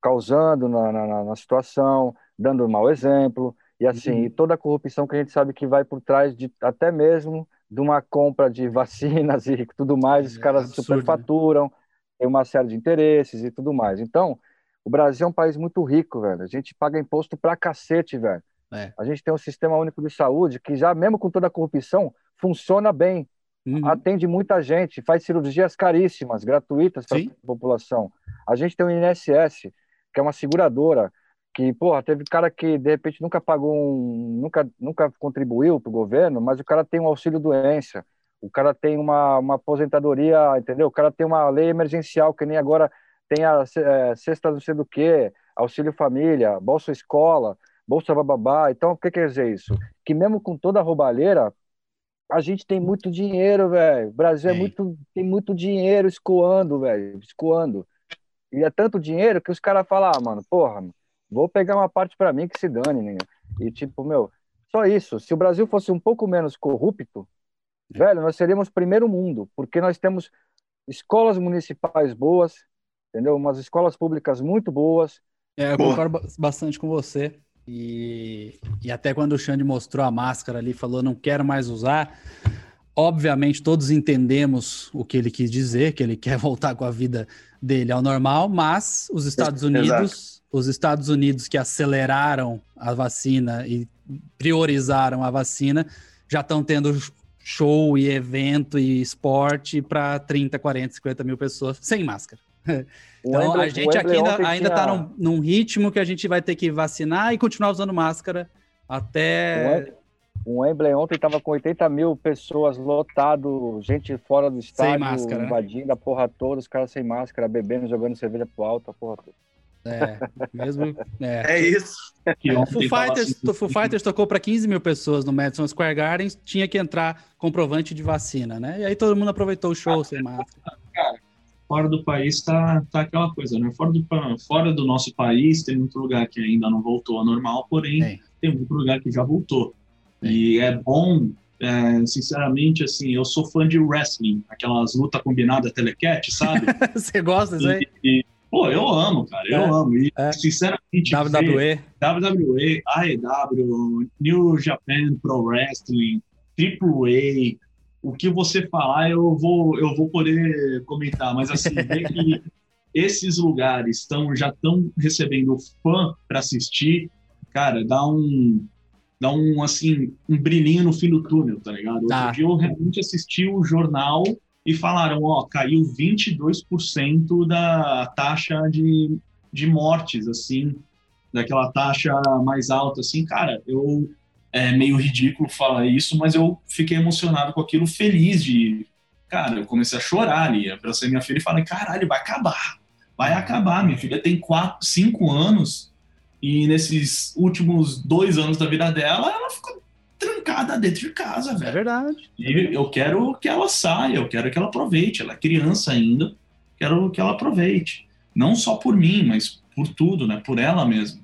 causando na, na, na situação dando um mau exemplo, e assim, uhum. toda a corrupção que a gente sabe que vai por trás de até mesmo de uma compra de vacinas e tudo mais, os é, caras absurdo, superfaturam, né? tem uma série de interesses e tudo mais. Então, O Brasil é um país muito rico, velho. A gente paga imposto pra cacete, velho. É. A gente tem um sistema único de saúde que já, mesmo com toda a corrupção, funciona bem. Uhum. Atende muita gente, faz cirurgias caríssimas, gratuitas para a população. A gente tem o INSS, que é uma seguradora, que, porra, teve cara que de repente nunca pagou um, nunca, nunca contribuiu para o governo, mas o cara tem um auxílio doença, o cara tem uma, uma aposentadoria, entendeu? O cara tem uma lei emergencial, que nem agora tem a é, cesta não sei do que, auxílio família, bolsa escola, bolsa bababá. Então, o que quer dizer isso? Que mesmo com toda a roubalheira, a gente tem muito dinheiro, velho. O Brasil é muito, tem muito dinheiro escoando, velho, escoando. E é tanto dinheiro que os caras falam, ah, mano, porra, vou pegar uma parte para mim que se dane, né? E tipo, meu, só isso. Se o Brasil fosse um pouco menos corrupto, é. velho, nós seríamos primeiro mundo, porque nós temos escolas municipais boas, entendeu? Umas escolas públicas muito boas. É, eu concordo bastante com você. E, e até quando o Xande mostrou a máscara ali, falou não quero mais usar. Obviamente, todos entendemos o que ele quis dizer, que ele quer voltar com a vida dele ao normal, mas os Estados Unidos, Exato. Os Estados Unidos que aceleraram a vacina e priorizaram a vacina, já estão tendo show e evento e esporte para 30, 40, 50 mil pessoas sem máscara. Então a gente aqui ainda, ainda tá num, num, ritmo que a gente vai ter que vacinar e continuar usando máscara até. O Wembley ontem estava com 80 mil pessoas lotado, gente fora do estádio, sem máscara, invadindo a porra toda, os caras sem máscara, bebendo, jogando cerveja pro alto, a porra toda. É, mesmo. É, é isso. O Foo Fighters, Foo Fighters tocou para 15 mil pessoas no Madison Square Garden, tinha que entrar comprovante de vacina, né? E aí todo mundo aproveitou o show sem máscara. Cara, fora do país tá, tá aquela coisa, né? Fora do, fora do nosso país tem muito lugar que ainda não voltou ao normal, porém é. tem muito lugar que já voltou. É. E é bom, é, sinceramente, assim, eu sou fã de wrestling, aquelas lutas combinadas telecat, sabe? Você gosta disso aí? E, pô, eu amo, cara, eu é. amo. E, é. sinceramente, WWE, WWE, AEW, New Japan Pro Wrestling, AAA, o que você falar eu vou eu vou poder comentar, mas assim, ver que esses lugares estão já estão recebendo fã para assistir, cara, dá um dá um assim um brilhinho no fim do túnel, tá ligado? Tá. Eu realmente assisti o jornal e falaram, ó, caiu 22% da taxa de, de mortes, assim, daquela taxa mais alta, assim, cara, eu é meio ridículo falar isso, mas eu fiquei emocionado com aquilo, feliz de. Cara, eu comecei a chorar ali, abracei minha filha e falei: caralho, vai acabar, vai acabar. Minha filha tem quatro, cinco anos e nesses últimos dois anos da vida dela, ela ficou trancada dentro de casa, velho. É verdade. E eu quero que ela saia, eu quero que ela aproveite. Ela é criança ainda, quero que ela aproveite. Não só por mim, mas por tudo, né? Por ela mesma.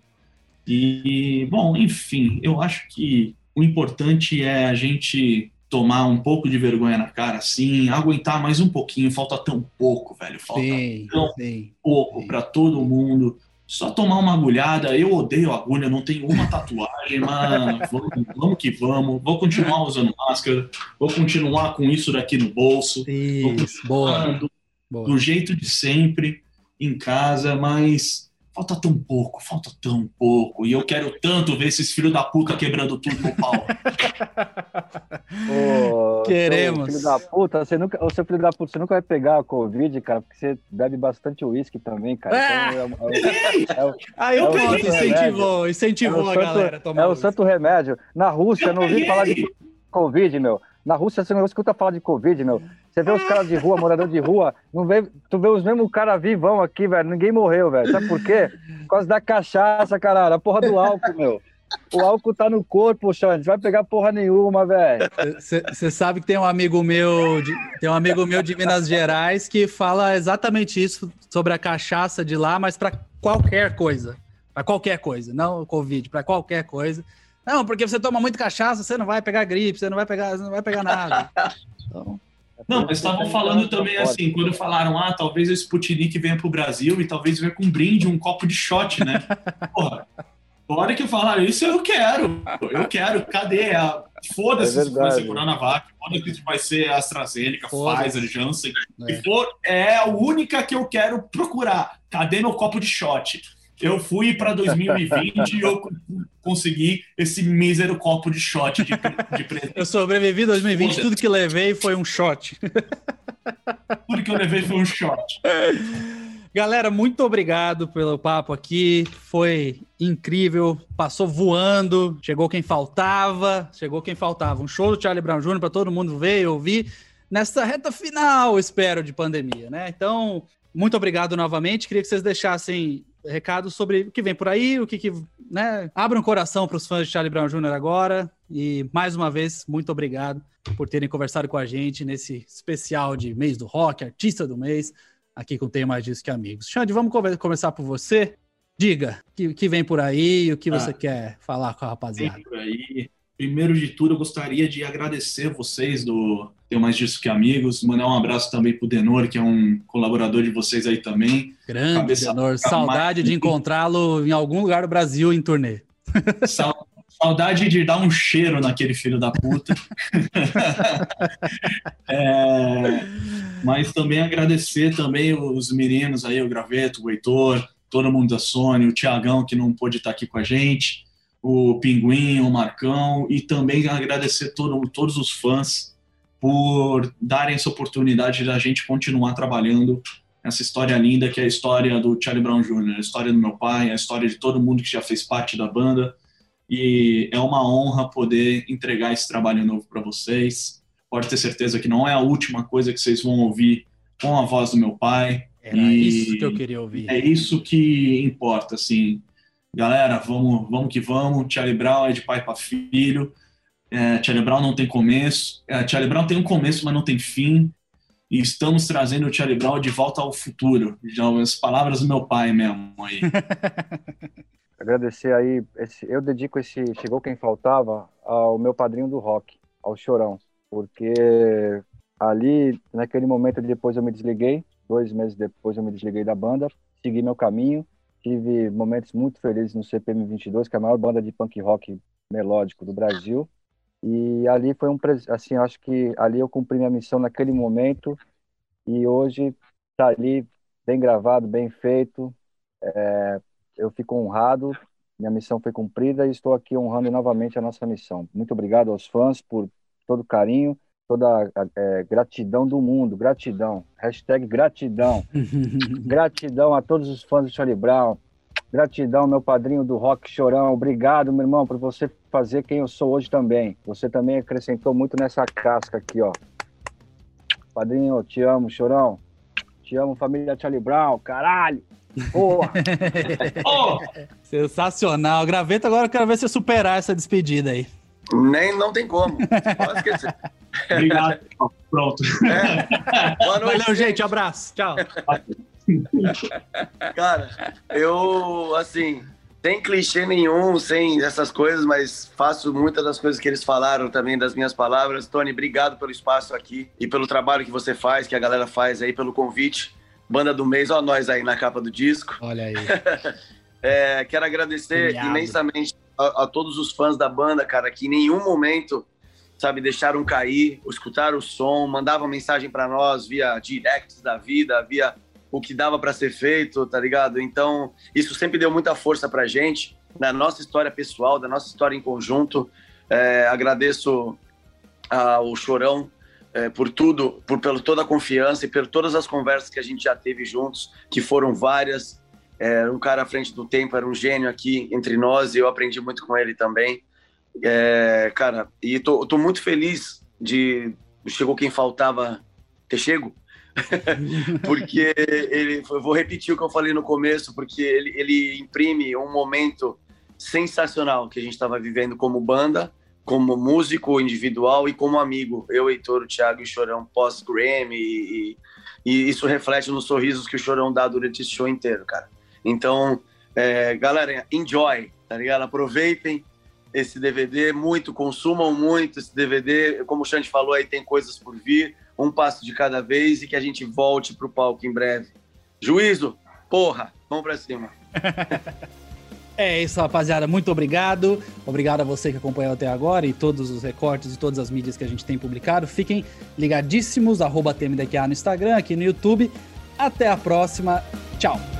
E, bom, enfim, eu acho que o importante é a gente tomar um pouco de vergonha na cara, assim, aguentar mais um pouquinho. Falta tão pouco, velho. Falta sim, tão sim, pouco para todo mundo. Só tomar uma agulhada. Eu odeio agulha, não tenho uma tatuagem, mas vamos, vamos, que vamos. Vou continuar usando máscara, vou continuar com isso daqui no bolso. Isso, boa, do, boa. do jeito de sempre, em casa, mas falta tão pouco, falta tão pouco. E eu quero tanto ver esses filhos da puta quebrando tudo no pau. Ô, Queremos. Filho da puta, você nunca, ô, seu filho da puta, você nunca vai pegar a Covid, cara, porque você bebe bastante uísque também, cara. Então, é, é, é, Aí eu peguei, incentivou, incentivou a galera. É o santo remédio. Na Rússia, eu não ouvi falar de Covid, meu. Na Rússia, você não escuta falar de Covid, meu. Você vê os caras de rua, morador de rua, não vê, tu vê os mesmos caras vivão aqui, velho. Ninguém morreu, velho. Sabe por quê? Por causa da cachaça, caralho. A porra do álcool, meu. O álcool tá no corpo, Xande. Vai pegar porra nenhuma, velho. Você sabe que tem um amigo meu, de, tem um amigo meu de Minas Gerais que fala exatamente isso sobre a cachaça de lá, mas para qualquer coisa. Para qualquer coisa, não Covid, para qualquer coisa. Não, porque você toma muito cachaça, você não vai pegar gripe, você não vai pegar, não vai pegar nada. Então, não, eles estavam falando também assim, quando falaram, ah, talvez o Sputnik venha pro Brasil e talvez venha com um brinde, um copo de shot, né? Porra, A hora que falaram isso, eu quero. Eu quero. Cadê? Foda-se é se vai ser Coronavac, foda-se se vai ser AstraZeneca, Pfizer, Janssen. É. For, é a única que eu quero procurar. Cadê meu copo de shot? Eu fui para 2020 e eu consegui esse mísero copo de shot de, de presente. Eu sobrevivi 2020, tudo que levei foi um shot. Tudo que eu levei foi um shot. Galera, muito obrigado pelo papo aqui. Foi incrível, passou voando. Chegou quem faltava, chegou quem faltava. Um show do Charlie Brown Jr. para todo mundo ver e ouvir nessa reta final, espero, de pandemia, né? Então, muito obrigado novamente. Queria que vocês deixassem recados sobre o que vem por aí, o que, que né? Abra um coração para os fãs de Charlie Brown Jr. agora. E mais uma vez, muito obrigado por terem conversado com a gente nesse especial de mês do rock, artista do mês aqui com Tem Mais Disso Que Amigos. Xande, vamos começar por você. Diga, o que, que, vem por aí, o que ah, você quer falar com a rapaziada? Vem por aí. Primeiro de tudo, eu gostaria de agradecer vocês do Tem Mais Disso Que Amigos, mandar um abraço também pro Denor, que é um colaborador de vocês aí também. Grande Cabeça Denor, saudade mais... de encontrá-lo em algum lugar do Brasil em turnê. Saudade de dar um cheiro naquele filho da puta. é, mas também agradecer também os meninos aí, o Graveto, o Heitor, todo mundo da Sony, o Tiagão que não pôde estar aqui com a gente, o Pinguim, o Marcão, e também agradecer todo, todos os fãs por darem essa oportunidade da gente continuar trabalhando essa história linda que é a história do Charlie Brown Jr., a história do meu pai, a história de todo mundo que já fez parte da banda e é uma honra poder entregar esse trabalho novo para vocês. Pode ter certeza que não é a última coisa que vocês vão ouvir com a voz do meu pai. Era isso que eu queria ouvir. É isso que importa, assim. Galera, vamos, vamos que vamos. Charlie Brown é de pai para filho. É, Charlie Brown não tem começo. É, Charlie Brown tem um começo, mas não tem fim. E estamos trazendo o Charlie Brown de volta ao futuro. Já as palavras do meu pai mesmo aí. agradecer aí, esse, eu dedico esse Chegou Quem Faltava ao meu padrinho do rock, ao Chorão, porque ali, naquele momento, depois eu me desliguei, dois meses depois eu me desliguei da banda, segui meu caminho, tive momentos muito felizes no CPM 22, que é a maior banda de punk rock melódico do Brasil, e ali foi um, assim, acho que ali eu cumpri minha missão naquele momento, e hoje tá ali bem gravado, bem feito, é, eu fico honrado, minha missão foi cumprida e estou aqui honrando novamente a nossa missão. Muito obrigado aos fãs por todo o carinho, toda a é, gratidão do mundo, gratidão, hashtag gratidão, gratidão a todos os fãs do Charlie Brown, gratidão meu padrinho do rock Chorão, obrigado meu irmão por você fazer quem eu sou hoje também, você também acrescentou muito nessa casca aqui, ó. Padrinho, te amo, Chorão, te amo família Charlie Brown, caralho! Boa! oh. Sensacional. Graveto, agora eu quero ver você superar essa despedida aí. Nem, não tem como. Pode esquecer. Obrigado. Pronto. É. Boa noite. Valeu, gente. Abraço. Tchau. Cara, eu, assim, sem clichê nenhum, sem essas coisas, mas faço muitas das coisas que eles falaram também das minhas palavras. Tony, obrigado pelo espaço aqui e pelo trabalho que você faz, que a galera faz aí, pelo convite. Banda do mês, ó, nós aí na capa do disco. Olha aí. é, quero agradecer imensamente a, a, todos os fãs da banda, cara, que em nenhum momento, sabe, deixaram cair, escutaram o som, mandavam mensagem para nós via directs da vida, via o que dava para ser feito, tá ligado? Então, isso sempre deu muita força pra gente, na nossa história pessoal, da nossa história em conjunto. É, agradeço ao Chorão é, por tudo, por pelo toda a confiança e por todas as conversas que a gente já teve juntos, que foram várias. É, um cara à frente do tempo, era um gênio aqui entre nós e eu aprendi muito com ele também. É, cara, e tô, tô muito feliz de chegou quem faltava ter chego, porque ele, vou repetir o que eu falei no começo, porque ele, ele imprime um momento sensacional que a gente estava vivendo como banda como músico individual e como amigo. Eu, Heitor, o Thiago e o Chorão pós-Grammy e, e, isso reflete nos sorrisos que o Chorão dá durante esse show inteiro, cara. Então, é, galera, enjoy, tá ligado? Aproveitem esse DVD muito, consumam muito esse DVD. Como o Xande falou aí, tem coisas por vir, um passo de cada vez e que a gente volte pro palco em breve. Juízo, porra, vamos pra cima. É isso, rapaziada. Muito obrigado. Obrigado a você que acompanhou até agora e todos os recortes e todas as mídias que a gente tem publicado. Fiquem ligadíssimos, arroba TMDQA no Instagram, aqui no YouTube. Até a próxima. Tchau.